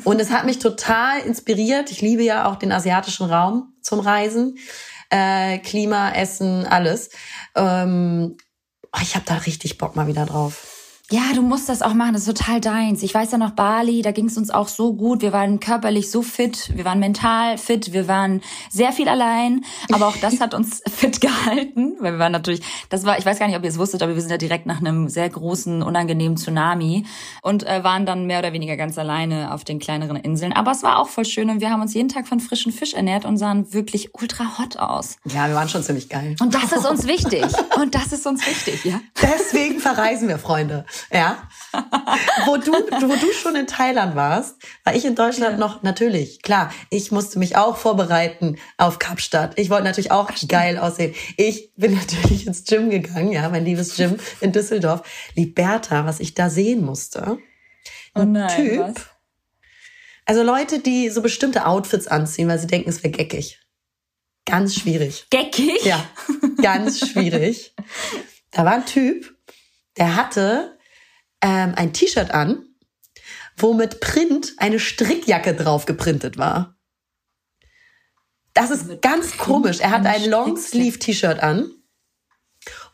Und es hat mich total inspiriert. Ich liebe ja auch den asiatischen Raum zum Reisen. Äh, Klima, Essen, alles. Ähm, oh, ich habe da richtig Bock mal wieder drauf. Ja, du musst das auch machen, das ist total deins. Ich weiß ja noch Bali, da ging es uns auch so gut. Wir waren körperlich so fit, wir waren mental fit, wir waren sehr viel allein, aber auch das hat uns fit gehalten, weil wir waren natürlich, das war, ich weiß gar nicht, ob ihr es wusstet, aber wir sind ja direkt nach einem sehr großen, unangenehmen Tsunami und äh, waren dann mehr oder weniger ganz alleine auf den kleineren Inseln. Aber es war auch voll schön und wir haben uns jeden Tag von frischem Fisch ernährt und sahen wirklich ultra hot aus. Ja, wir waren schon ziemlich geil. Und das ist uns wichtig. Und das ist uns wichtig, ja. Deswegen verreisen wir, Freunde. Ja. Wo du, wo du schon in Thailand warst, war ich in Deutschland noch, natürlich, klar, ich musste mich auch vorbereiten auf Kapstadt. Ich wollte natürlich auch geil aussehen. Ich bin natürlich ins Gym gegangen, ja, mein liebes Gym in Düsseldorf. Liberta, was ich da sehen musste. Oh nein, Typ. was? Also Leute, die so bestimmte Outfits anziehen, weil sie denken, es wäre geckig. Ganz schwierig. Geckig? Ja, ganz schwierig. Da war ein Typ, der hatte ähm, ein T-Shirt an, wo mit Print eine Strickjacke drauf geprintet war. Das ist Mit ganz Print komisch. Er hat ein Longsleeve-T-Shirt an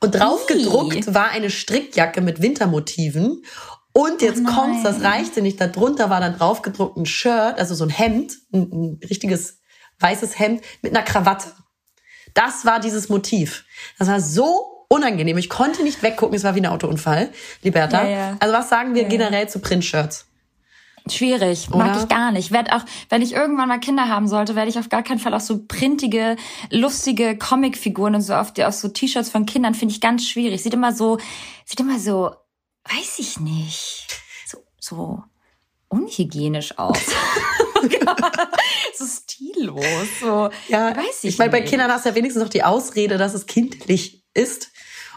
und drauf gedruckt war eine Strickjacke mit Wintermotiven. Und jetzt Oh kommt's, das reichte nicht. Darunter war dann drauf gedruckt ein Shirt, also so ein Hemd, ein, ein richtiges weißes Hemd mit einer Krawatte. Das war dieses Motiv. Das war so unangenehm. Ich konnte nicht weggucken. Es war wie ein Autounfall, Liberta. Ja, ja. Also was sagen wir Ja, generell zu Printshirts? Schwierig, Oder? mag ich gar nicht. Werd auch, wenn ich irgendwann mal Kinder haben sollte, werde ich auf gar keinen Fall auch so printige, lustige Comicfiguren und so auf, die, auf so T-Shirts von Kindern finde ich ganz schwierig. Sieht immer so, sieht immer so, weiß ich nicht, so, so unhygienisch aus. so stillos, so, Ja, weiß ich, ich meine, bei. Kindern hast du ja wenigstens noch die Ausrede, dass es kindlich ist.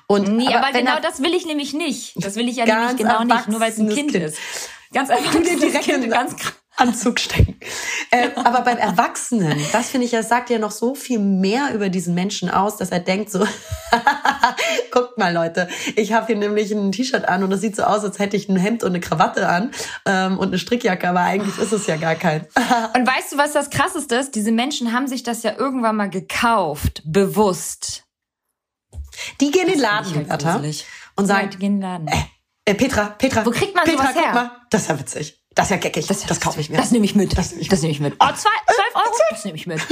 Und Nee, aber, wenn genau er- das will ich nämlich nicht. Das will ich ja nämlich genau nicht, nur weil es ein Kind, Kind. ist. Ganz einfach direkt kind, in ganz krass. Anzug stecken. äh, aber beim Erwachsenen, das finde ich, das sagt ja noch so viel mehr über diesen Menschen aus, dass er denkt so, guckt mal Leute, ich habe hier nämlich ein T-Shirt an und es sieht so aus, als hätte ich ein Hemd und eine Krawatte an ähm, und eine Strickjacke, aber eigentlich ist es ja gar kein. Und weißt du, was das krasseste ist? Diese Menschen haben sich das ja irgendwann mal gekauft, bewusst. Die gehen in den Das Laden, halt Bertha, gruselig. und Ja, sagen, die gehen in den Laden. äh, Petra, Petra, Wo kriegt man Petra, sowas her? mal, das ist ja witzig. Das ist ja geckig. Das, das kaufe ich mir. Das nehme ich mit. Das nehme ich Das nehme ich mit. Oh, zwei, zwölf Euro? Das nehme ich mit.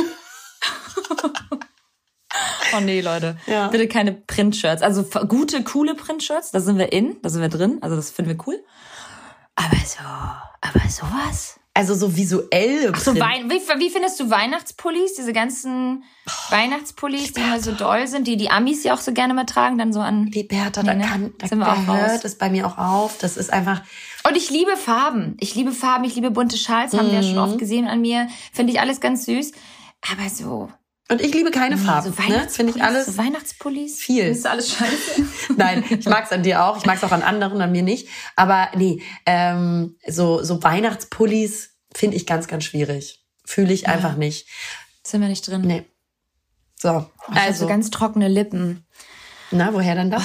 oh nee, Leute. Ja. Bitte keine Printshirts. Also gute, coole Printshirts, da sind wir in, da sind wir drin. Also das finden wir cool. Aber so, aber sowas? Also so visuell. Ach so. Wein wie, wie findest du Weihnachtspullis? Diese ganzen Weihnachtspullis, die immer so doll sind, die die Amis ja auch so gerne mal tragen, dann so an. Die Bertha, Nee, da ne? kann, da, Sind wir auch raus. hört es bei mir auch auf. Das ist einfach, Und ich liebe Farben. Ich liebe Farben, ich liebe bunte Schals, haben wir ja schon Mhm. oft gesehen an mir. Finde ich alles ganz süß. Aber so, Und ich liebe keine Farben. so ne? Finde ich alles so Weihnachtspullis. viel. Du alles scheiße? Nein, ich mag's an dir auch. Ich mag's auch an anderen, an mir nicht. Aber nee, ähm, so, so Weihnachtspullis finde ich ganz, ganz schwierig. Fühle ich einfach nicht. Sind wir nicht drin? Nee. So, Also also, ganz trockene Lippen. na, woher denn das?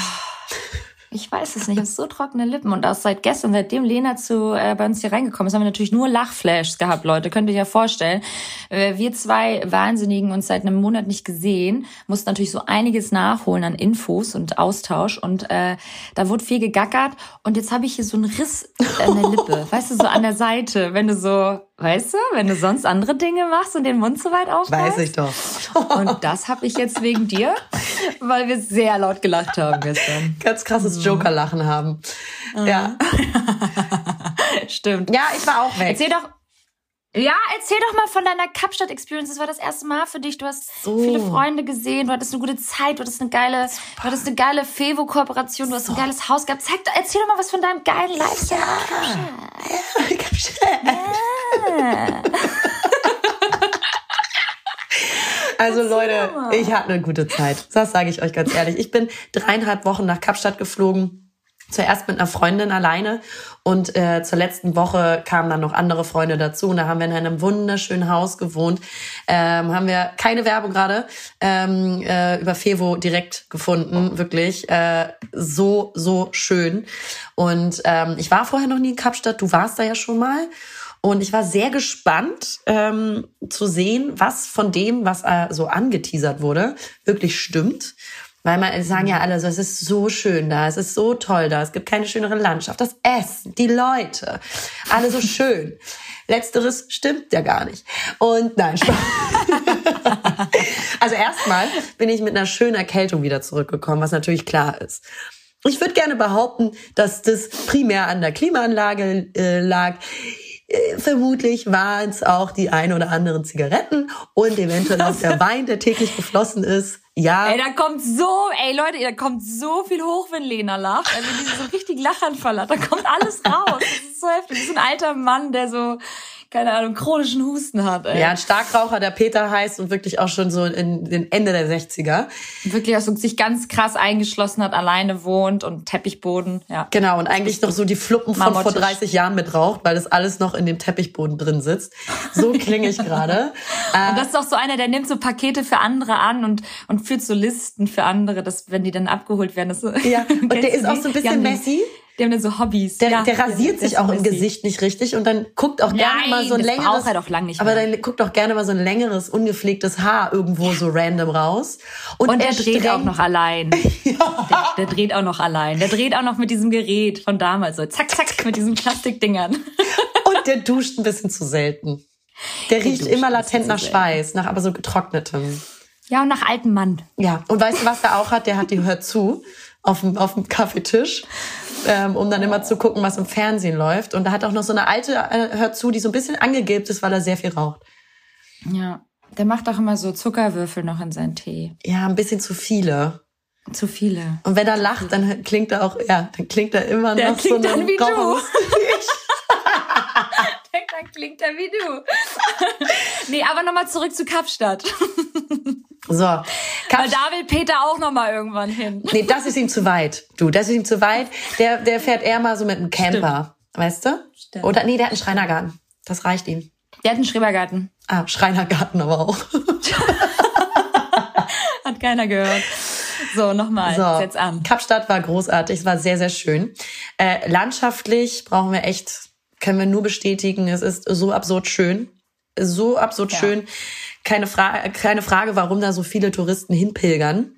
Ich weiß es nicht. Ich habe so trockene Lippen. Und auch seit gestern, seitdem Lena zu äh, bei uns hier reingekommen ist, haben wir natürlich nur Lachflashs gehabt, Leute. Könnt ihr euch ja vorstellen. Äh, wir zwei Wahnsinnigen uns seit einem Monat nicht gesehen, mussten natürlich so einiges nachholen an Infos und Austausch. Und äh, da wurde viel gegackert. Und jetzt habe ich hier so einen Riss an der Lippe. weißt du, so an der Seite. Wenn du so, weißt du, wenn du sonst andere Dinge machst und den Mund so weit aufmachst. Weiß ich doch. Und das habe ich jetzt wegen dir, weil wir sehr laut gelacht haben gestern. Ganz krasses Joker-Lachen haben. Ja. Stimmt. ja, ich war auch weg. Erzähl doch. Ja, erzähl doch mal von deiner Kapstadt-Experience. Das war das erste Mal für dich. Du hast So. viele Freunde gesehen, du hattest eine gute Zeit, du hattest eine geile, du hattest eine geile Fevo-Kooperation, du hast ein geiles Haus gehabt. Zeig, erzähl doch mal was von deinem geilen Lifestyle. Also Leute, ich hatte eine gute Zeit. Das sage ich euch ganz ehrlich. Ich bin dreieinhalb Wochen nach Kapstadt geflogen. Zuerst mit einer Freundin alleine und äh, zur letzten Woche kamen dann noch andere Freunde dazu. Und da haben wir in einem wunderschönen Haus gewohnt. Ähm, haben wir keine Werbung gerade ähm, äh, über Fevo direkt gefunden. Wirklich äh, so, so schön. Und ähm, ich war vorher noch nie in Kapstadt. Du warst da ja schon mal. Und ich war sehr gespannt ähm, zu sehen, was von dem, was äh, so angeteasert wurde, wirklich stimmt. Weil man sagen ja alle so, es ist so schön da, es ist so toll da, es gibt keine schönere Landschaft, das Essen, die Leute, alle so schön. Letzteres stimmt ja gar nicht. Und nein, Spaß. also erstmal bin ich mit einer schönen Erkältung wieder zurückgekommen, was natürlich klar ist. Ich würde gerne behaupten, dass das primär an der Klimaanlage äh, lag. Äh, Vermutlich waren es auch die ein oder anderen Zigaretten und eventuell auch der Wein, der täglich geflossen ist. Ja, Ey, da kommt so, ey Leute, da kommt so viel hoch, wenn Lena lacht. Also wenn die so richtig Lachanfall hat, da kommt alles raus. Das ist so heftig. Das ist ein alter Mann, der so, keine Ahnung, chronischen Husten hat, ey. ja, ein Starkraucher, der Peter heißt und wirklich auch schon so in den Ende der 60er. Wirklich, also sich ganz krass eingeschlossen hat, alleine wohnt und Teppichboden, ja. Genau, und eigentlich noch so die Fluppen von vor Marmortisch. 30 Jahren mit raucht, weil das alles noch in dem Teppichboden drin sitzt. So klinge ich gerade. Und das ist auch so einer, der nimmt so Pakete für andere an und, und führt so Listen für andere, dass wenn die dann abgeholt werden, das so. Ja, und der ist auch so ein bisschen messy. Die haben dann so Hobbys. Der, ja, der rasiert sich auch im. Gesicht nicht richtig und dann guckt auch gerne Nein, mal so ein das längeres. braucht er doch lang nicht aber dann guckt auch gerne mal so ein längeres, ungepflegtes Haar irgendwo so random raus. Und, Und er dreht auch noch allein. Der, der dreht auch noch allein. Der dreht auch noch mit diesem Gerät von damals so. Zack, zack, mit diesen Plastikdingern. Und der duscht ein bisschen zu selten. Der riecht duscht immer latent nach. Schweiß, nach aber so getrocknetem. Ja, und nach altem Mann. Ja, und weißt du, was er auch hat? Der hat die Hör zu auf dem, auf dem Kaffeetisch, ähm, um dann immer zu gucken, was im Fernsehen läuft. Und da hat auch noch so eine alte äh, Hör zu, die so ein bisschen angegebt ist, weil er sehr viel raucht. Ja. Der macht auch immer so Zuckerwürfel noch in seinen Tee. Ja, ein bisschen zu viele. Zu viele. Und wenn er lacht, dann klingt er auch, ja, dann klingt er immer Der noch so klingt eine dann wie du. Rauchhaus- Dann klingt er wie du. nee, aber nochmal zurück zu Kapstadt. So. Weil da will Peter auch nochmal irgendwann hin. nee, das ist ihm zu weit. Du, das ist ihm zu weit. Der, der fährt eher mal so mit einem Camper. Weißt du? Stimmt. Oder, nee, der hat einen Schreinergarten. Das reicht ihm. Der hat einen Schrebergarten. Ah, Schreinergarten aber auch. Hat keiner gehört. So, nochmal. So, Setz an. Kapstadt war großartig, es war sehr, sehr schön. Äh, landschaftlich brauchen wir echt, können wir nur bestätigen, es ist so absurd schön. So absurd Ja. schön. Keine, Fra keine Frage, warum da so viele Touristen hinpilgern.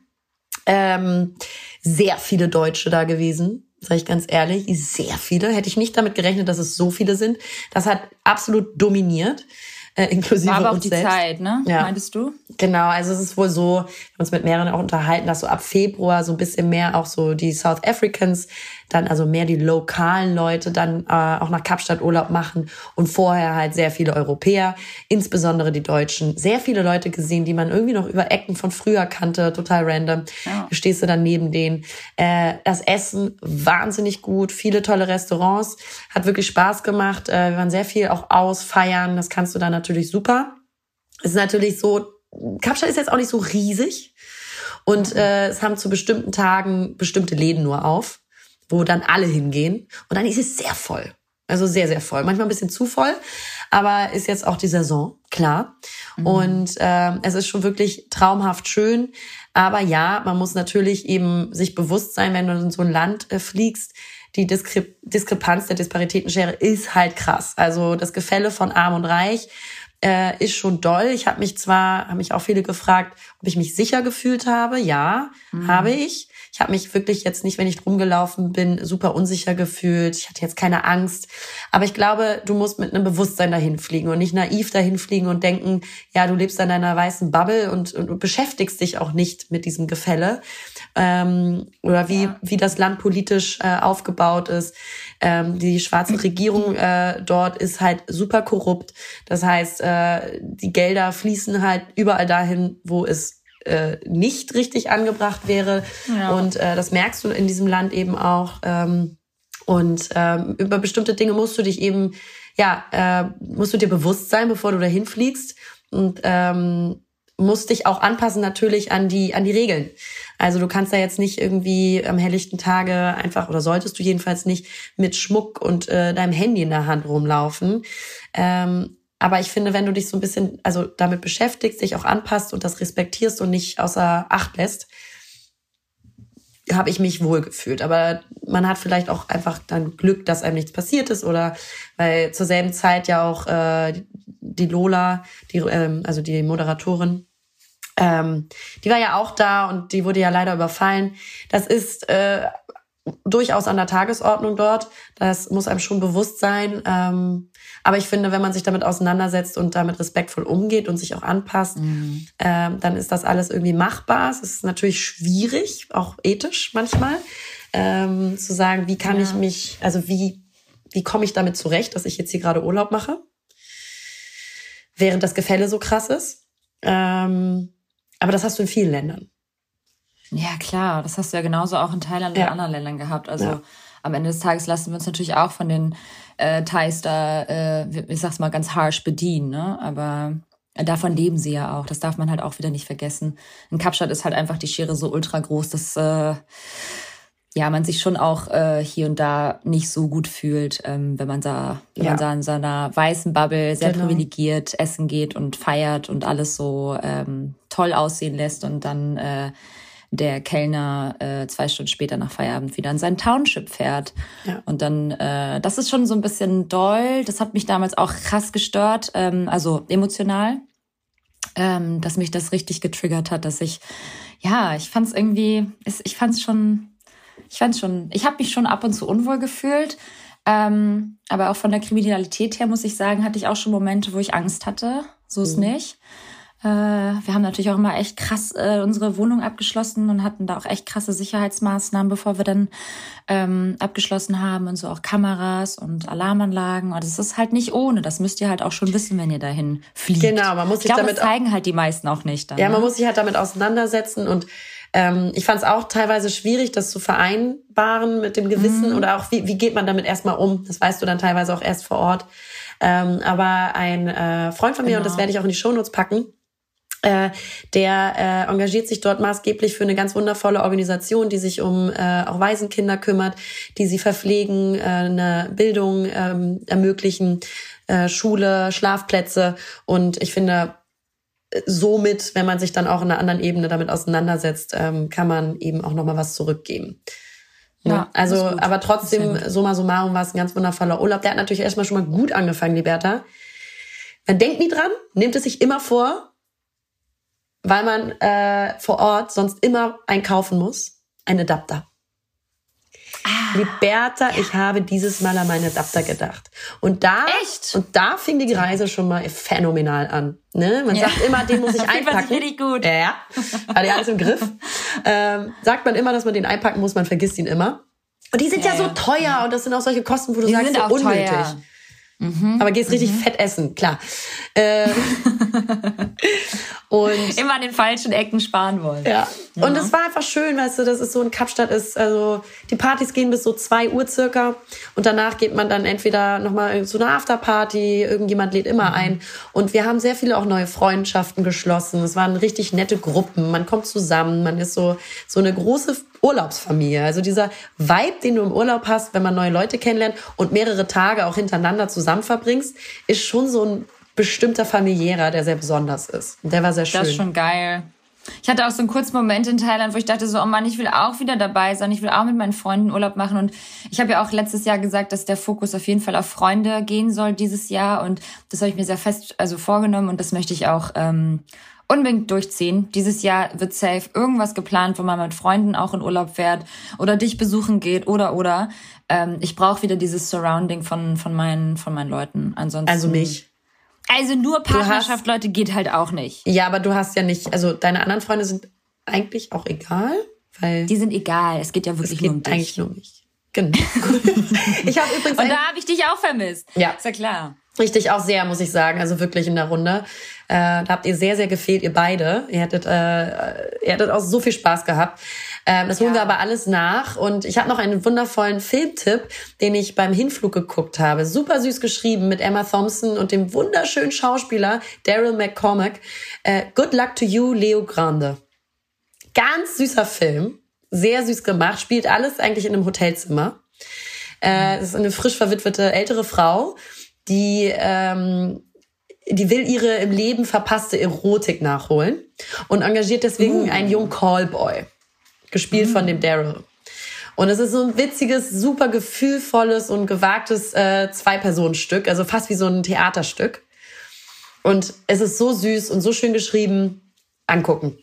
Ähm, sehr viele Deutsche da gewesen, sage ich ganz ehrlich. Sehr viele. Hätte ich nicht damit gerechnet, dass es so viele sind. Das hat absolut dominiert, äh, inklusive War aber auch die selbst. Zeit, ne? Ja. Meintest du? Genau, also es ist wohl so, wir haben uns mit mehreren auch unterhalten, dass so ab Februar so ein bisschen mehr auch so die South Africans, dann also mehr die lokalen Leute dann äh, auch nach Kapstadt Urlaub machen und vorher halt sehr viele Europäer, insbesondere die Deutschen. Sehr viele Leute gesehen, die man irgendwie noch über Ecken von früher kannte, total random. Ja. Stehst du dann neben denen. Äh, das Essen wahnsinnig gut, viele tolle Restaurants, hat wirklich Spaß gemacht. Äh, wir waren sehr viel auch ausfeiern, das kannst du dann natürlich super. Es ist natürlich so, Kapstadt ist jetzt auch nicht so riesig. Und äh, es haben zu bestimmten Tagen bestimmte Läden nur auf, wo dann alle hingehen. Und dann ist es sehr voll. Also sehr, sehr voll. Manchmal ein bisschen zu voll, aber ist jetzt auch die Saison, klar. Mhm. Und äh, es ist schon wirklich traumhaft schön. Aber ja, man muss natürlich eben sich bewusst sein, wenn du in so ein Land äh, fliegst, die Diskre Diskrepanz der Disparitätenschere ist halt krass. Also das Gefälle von Arm und Reich äh, ist schon doll. Ich habe mich zwar, haben mich auch viele gefragt, ob ich mich sicher gefühlt habe. Ja, mhm. habe ich. Ich habe mich wirklich jetzt nicht, wenn ich rumgelaufen bin, super unsicher gefühlt. Ich hatte jetzt keine Angst. Aber ich glaube, du musst mit einem Bewusstsein dahin fliegen und nicht naiv dahin fliegen und denken, ja, du lebst in deiner weißen Bubble und, und, und beschäftigst dich auch nicht mit diesem Gefälle ähm, oder wie, ja. wie das Land politisch äh, aufgebaut ist. Ähm, die schwarze Regierung äh, dort ist halt super korrupt. Das heißt, äh, die Gelder fließen halt überall dahin, wo es äh, nicht richtig angebracht wäre. Ja. Und äh, das merkst du in diesem Land eben auch. Ähm, und ähm, über bestimmte Dinge musst du dich eben, ja, äh, musst du dir bewusst sein, bevor du dahin fliegst. Und ähm, musst dich auch anpassen natürlich an die an die Regeln. Also du kannst da jetzt nicht irgendwie am helllichten Tage einfach oder solltest du jedenfalls nicht mit Schmuck und äh, deinem Handy in der Hand rumlaufen. Ähm, aber ich finde, wenn du dich so ein bisschen also damit beschäftigst, dich auch anpasst und das respektierst und nicht außer Acht lässt, habe ich mich wohl gefühlt. Aber man hat vielleicht auch einfach dann Glück, dass einem nichts passiert ist oder weil zur selben Zeit ja auch äh, die Lola, die, ähm, also die Moderatorin, ähm, die war ja auch da und die wurde ja leider überfallen. Das ist äh, durchaus an der Tagesordnung dort. Das muss einem schon bewusst sein. Ähm, aber ich finde, wenn man sich damit auseinandersetzt und damit respektvoll umgeht und sich auch anpasst, mhm. ähm, dann ist das alles irgendwie machbar. Es ist natürlich schwierig, auch ethisch manchmal, ähm, zu sagen, wie kann ja. ich mich, also wie, wie komme ich damit zurecht, dass ich jetzt hier gerade Urlaub mache, während das Gefälle so krass ist. Ähm, aber das hast du in vielen Ländern. Ja, klar. Das hast du ja genauso auch in Thailand ja. und anderen Ländern gehabt. Also ja. Am Ende des Tages lassen wir uns natürlich auch von den äh, Thais da, äh, ich sag's mal, ganz harsh bedienen. Ne? Aber davon leben sie ja auch. Das darf man halt auch wieder nicht vergessen. In Kapstadt ist halt einfach die Schere so ultra groß, dass äh, ja man sich schon auch äh, hier und da nicht so gut fühlt, ähm, wenn man da, wenn ja. man da in seiner weißen Bubble sehr genau. privilegiert essen geht und feiert und alles so ähm, toll aussehen lässt und dann äh, der Kellner äh, zwei Stunden später nach Feierabend wieder in sein Township fährt. Ja. Und dann, äh, das ist schon so ein bisschen doll. Das hat mich damals auch krass gestört, ähm, also emotional, ähm, dass mich das richtig getriggert hat, dass ich, ja, ich fand es irgendwie, ich fand es schon, ich fand schon, ich habe mich schon ab und zu unwohl gefühlt. Ähm, aber auch von der Kriminalität her muss ich sagen, hatte ich auch schon Momente, wo ich Angst hatte. So ist mhm. nicht. Äh, wir haben natürlich auch immer echt krass äh, unsere Wohnung abgeschlossen und hatten da auch echt krasse Sicherheitsmaßnahmen, bevor wir dann ähm, abgeschlossen haben und so auch Kameras und Alarmanlagen. Und es ist halt nicht ohne. Das müsst ihr halt auch schon wissen, wenn ihr dahin fliegt. Genau, man muss sich ich glaube, damit das zeigen halt die meisten auch nicht. Dann, ja, man ne? muss sich halt damit auseinandersetzen und ähm, ich fand es auch teilweise schwierig, das zu vereinbaren mit dem Gewissen mhm. oder auch wie, wie geht man damit erstmal um. Das weißt du dann teilweise auch erst vor Ort. Ähm, aber ein äh, Freund von mir, genau. und das genau. werde ich auch in die Shownotes packen, äh, der äh, engagiert sich dort maßgeblich für eine ganz wundervolle Organisation, die sich um äh, auch Waisenkinder kümmert, die sie verpflegen, äh, eine Bildung ähm, ermöglichen, äh, Schule, Schlafplätze. Und ich finde, somit, wenn man sich dann auch in einer anderen Ebene damit auseinandersetzt, ähm, kann man eben auch nochmal was zurückgeben. Ja, ja also, aber trotzdem, summa summarum war es ein ganz wundervoller Urlaub. Der hat natürlich erstmal schon mal gut angefangen, Liberta. Man denkt nie dran, nimmt es sich immer vor, weil man äh, vor Ort sonst immer einkaufen muss, ein Adapter. Ah, Liberta, ja. ich habe dieses Mal an meinen Adapter gedacht. Und da, Echt? und da fing die Reise schon mal phänomenal an. Ne? Man ja. sagt immer, den muss ich einpacken. richtig gut. Ja, hat ja alles im Griff. Ähm, sagt man immer, dass man den einpacken muss, man vergisst ihn immer. Und die sind ja, ja so teuer und das sind auch solche Kosten, wo du die sagst, sind so auch unnötig. Teuer. Mhm. Aber gehst richtig mhm. fett essen, klar. Äh, und immer an den falschen Ecken sparen wollen. Ja. Ja. Und es war einfach schön, weißt du, dass es so in Kapstadt ist. Also die Partys gehen bis so zwei Uhr circa und danach geht man dann entweder nochmal zu einer Afterparty, irgendjemand lädt immer mhm. ein. Und wir haben sehr viele auch neue Freundschaften geschlossen. Es waren richtig nette Gruppen. Man kommt zusammen, man ist so, so eine große Urlaubsfamilie. Also dieser Vibe, den du im Urlaub hast, wenn man neue Leute kennenlernt und mehrere Tage auch hintereinander zusammen verbringst, ist schon so ein bestimmter familiärer, der sehr besonders ist. Und der war sehr schön. Das ist schon geil. Ich hatte auch so einen kurzen Moment in Thailand, wo ich dachte so, oh Mann, ich will auch wieder dabei sein. Ich will auch mit meinen Freunden Urlaub machen. Und ich habe ja auch letztes Jahr gesagt, dass der Fokus auf jeden Fall auf Freunde gehen soll dieses Jahr. Und das habe ich mir sehr fest also vorgenommen und das möchte ich auch ähm, unbedingt durchziehen. Dieses Jahr wird safe irgendwas geplant, wo man mit Freunden auch in Urlaub fährt oder dich besuchen geht oder oder. Ähm, ich brauche wieder dieses Surrounding von von meinen von meinen Leuten. Ansonsten also mich. Also nur Partnerschaft, hast, Leute, geht halt auch nicht. Ja, aber du hast ja nicht, also deine anderen Freunde sind eigentlich auch egal, weil die sind egal. Es geht ja wirklich es geht nur um dich. Eigentlich nur um mich. Genau. ich habe übrigens und da habe ich dich auch vermisst. Ja, ist ja klar. Richtig, auch sehr, muss ich sagen. Also wirklich in der Runde. Äh, da habt ihr sehr, sehr gefehlt, ihr beide. Ihr hättet, äh, ihr hättet auch so viel Spaß gehabt. Ähm, das holen ja. wir aber alles nach. Und ich habe noch einen wundervollen Filmtipp, den ich beim Hinflug geguckt habe. Super süß geschrieben mit Emma Thompson und dem wunderschönen Schauspieler Daryl McCormack. Äh, Good Luck to You, Leo Grande. Ganz süßer Film. Sehr süß gemacht. Spielt alles eigentlich in einem Hotelzimmer. Äh, es ist eine frisch verwitwete ältere Frau die, ähm, die will ihre im Leben verpasste Erotik nachholen und engagiert deswegen uh. einen jungen Callboy, gespielt uh. von dem Daryl. Und es ist so ein witziges, super gefühlvolles und gewagtes äh, Zwei-Personen-Stück, also fast wie so ein Theaterstück. Und es ist so süß und so schön geschrieben. Angucken.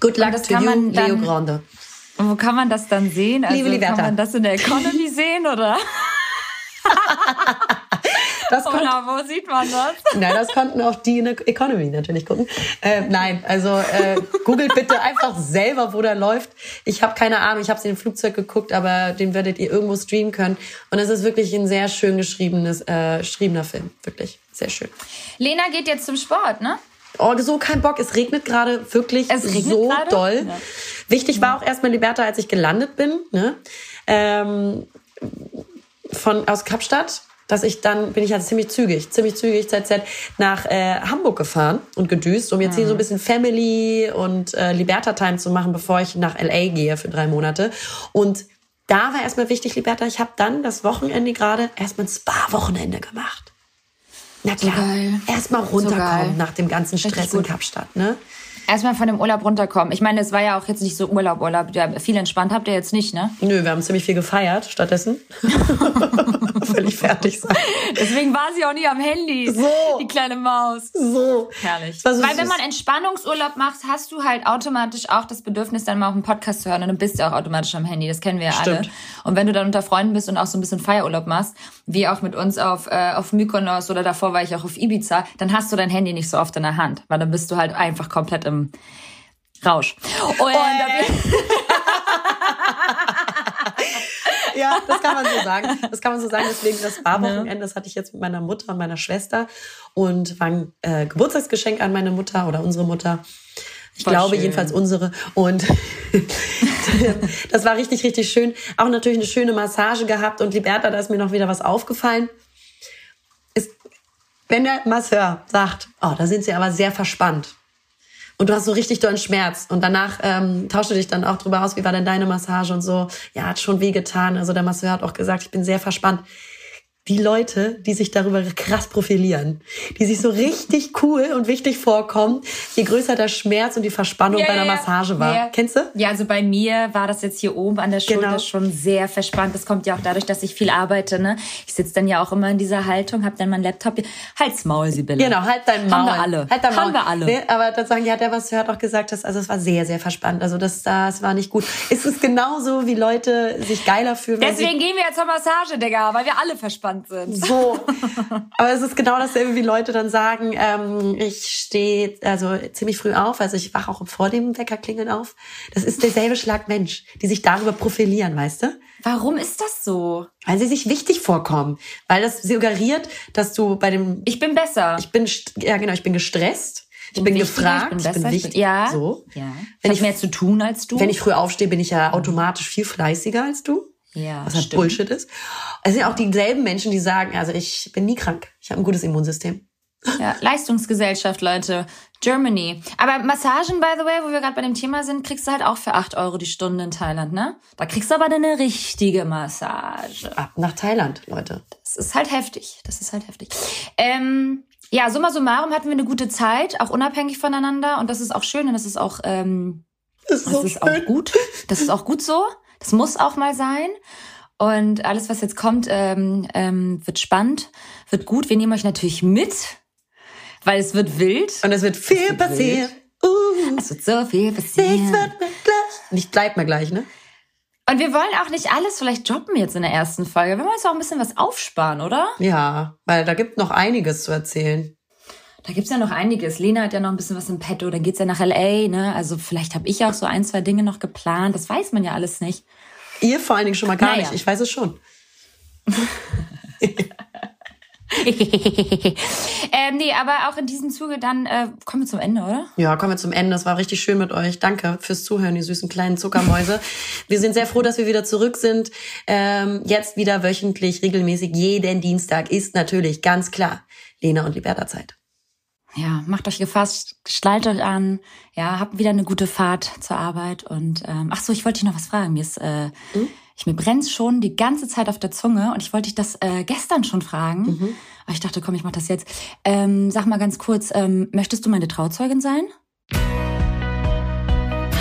Good luck to you, Leo Grande. Und wo kann man das dann sehen? Also Liebe Liberta. Kann man das in der Economy sehen, oder? Das Oder wo sieht man das? Nein, das konnten auch die in der Economy natürlich gucken. Äh, nein, also äh, googelt bitte einfach selber, wo der läuft. Ich habe keine Ahnung, ich habe es in dem Flugzeug geguckt, aber den werdet ihr irgendwo streamen können. Und es ist wirklich ein sehr schön geschriebenes, äh, geschriebener Film. Wirklich sehr schön. Lena geht jetzt zum Sport, ne? Oh, so kein Bock. Es regnet gerade wirklich es regnet so grade? doll. Ja. Wichtig war auch erstmal Liberta, als ich gelandet bin, ne? Ähm, von aus Kapstadt dass ich dann bin ich halt ziemlich zügig, ziemlich zügig ZZ nach äh, Hamburg gefahren und gedüst, um jetzt hier so ein mhm. bisschen Family und äh, Liberta Time zu machen, bevor ich nach LA gehe für drei Monate. Und da war erstmal wichtig, Liberta, ich habe dann das Wochenende gerade erstmal ein Spa-Wochenende gemacht. Na klar, so erstmal runterkommen so nach dem ganzen Stress in Kapstadt, ne? Erstmal von dem Urlaub runterkommen. Ich meine, es war ja auch jetzt nicht so Urlaub, Urlaub. Ja, viel entspannt habt ihr jetzt nicht, ne? Nö, wir haben ziemlich viel gefeiert stattdessen. Völlig fertig sein. Deswegen war sie auch nie am Handy. So. Die kleine Maus. So. Herrlich. So Weil wenn man Entspannungsurlaub macht, hast du halt automatisch auch das Bedürfnis, dann mal auf einen Podcast zu hören und dann bist du auch automatisch am Handy. Das kennen wir ja Stimmt. alle. Und wenn du dann unter Freunden bist und auch so ein bisschen Feierurlaub machst, wie auch mit uns auf, äh, auf Mykonos oder davor war ich auch auf Ibiza, dann hast du dein Handy nicht so oft in der Hand. Weil dann bist du halt einfach komplett im Rausch. Und ja, das kann man so sagen. Das kann man so sagen. Deswegen das Barwochenende, das hatte ich jetzt mit meiner Mutter und meiner Schwester und war ein äh, Geburtstagsgeschenk an meine Mutter oder unsere Mutter. Ich Voll glaube schön. jedenfalls unsere. Und das war richtig, richtig schön. Auch natürlich eine schöne Massage gehabt. Und Liberta, da ist mir noch wieder was aufgefallen. Ist, wenn der Masseur sagt, oh, da sind sie aber sehr verspannt und du hast so richtig dollen Schmerz. Und danach ähm, tauschte dich dann auch drüber aus, wie war denn deine Massage und so. Ja, hat schon weh getan. Also der Masseur hat auch gesagt, ich bin sehr verspannt die Leute, die sich darüber krass profilieren, die sich so richtig cool und wichtig vorkommen, je größer der Schmerz und die Verspannung ja, bei einer ja, Massage war. Ja. Kennst du? Ja, also bei mir war das jetzt hier oben an der Schulter genau. schon sehr verspannt. Das kommt ja auch dadurch, dass ich viel arbeite. Ne? Ich sitze dann ja auch immer in dieser Haltung, habe dann meinen Laptop. Halt's Maul, Sibylle. Genau, halt dein Maul. Haben wir alle. Halt dein Maul. Haben wir alle. Nee, aber das sagen, ja, der was hört auch gesagt, dass, also es war sehr, sehr verspannt. Also das, das war nicht gut. Es ist genauso, wie Leute sich geiler fühlen. Deswegen gehen wir jetzt zur Massage, Digga, weil wir alle verspannt sind. So. Aber es ist genau dasselbe, wie Leute dann sagen, ähm, ich stehe also ziemlich früh auf, also ich wache auch vor dem Weckerklingeln auf. Das ist derselbe Schlag Mensch, die sich darüber profilieren, weißt du? Warum ist das so? Weil sie sich wichtig vorkommen. Weil das suggeriert, dass du bei dem... Ich bin besser. Ich bin, ja genau, ich bin gestresst. Ich bin, wichtiger, gefragt, ich ich bin, bin, besser, wichtig. ja. So. Ja. Wenn Wenn ich- ich mehr zu tun als du. Wenn ich früh aufstehe, bin ich ja automatisch viel fleißiger als du. Ja, Was halt stimmt. Bullshit ist. Es sind auch dieselben Menschen, die sagen, also ich bin nie krank. Ich habe ein gutes Immunsystem. Ja, Leistungsgesellschaft, Leute. Germany. Aber Massagen, by the way, wo wir gerade bei dem Thema sind, kriegst du halt auch für 8 Euro die Stunde in Thailand, ne? Da kriegst du aber dann eine richtige Massage. Ab nach Thailand, Leute. Das ist halt heftig. Das ist halt heftig. Ähm, ja, summa summarum hatten wir eine gute Zeit, auch unabhängig voneinander. Und das ist auch schön und das ist auch, ähm, Das ist das so ist auch gut. Das ist auch gut so. Das muss auch mal sein. Und alles, was jetzt kommt, ähm, ähm, wird spannend, wird gut. Wir nehmen euch natürlich mit, weil es wird wild. Und es wird viel wird passieren. Uh, Es wird so viel nichts passieren. wird mir gleich. Nicht bleibt mir gleich, ne? Und wir wollen auch nicht alles vielleicht droppen jetzt in der ersten Folge. Wir wollen uns auch ein bisschen was aufsparen, oder? Ja, weil da gibt noch einiges zu erzählen. Da gibt's ja noch einiges. Lena hat ja noch ein bisschen was im Petto. Dann geht's ja nach L.A., ne? Also vielleicht habe ich auch so ein, zwei Dinge noch geplant. Das weiß man ja alles nicht. Ihr vor allen Dingen schon mal gar Naja. nicht. Ich weiß es schon. ähm, nee, aber auch in diesem Zuge dann äh, kommen wir zum Ende, oder? Ja, kommen wir zum Ende. Das war richtig schön mit euch. Danke fürs Zuhören, die süßen kleinen Zuckermäuse. wir sind sehr froh, dass wir wieder zurück sind. Ähm, jetzt wieder wöchentlich, regelmäßig, jeden Dienstag ist natürlich ganz klar Lena und Liberta Zeit. Ja, macht euch gefasst, schnallt euch an, ja, habt wieder eine gute Fahrt zur Arbeit und ähm, ach so, ich wollte dich noch was fragen. Mir ist, äh, ich mir brennt's schon die ganze Zeit auf der Zunge und ich wollte dich das äh, gestern schon fragen. Aber ich dachte, komm, ich mach das jetzt. Ähm, sag mal ganz kurz, ähm, möchtest du meine Trauzeugin sein?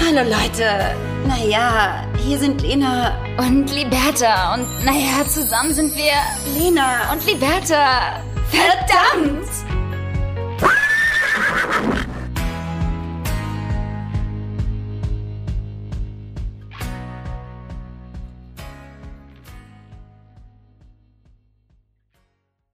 Hallo Leute. Naja, hier sind Lena Und Liberta und naja, zusammen sind wir Lena und Liberta. Verdammt!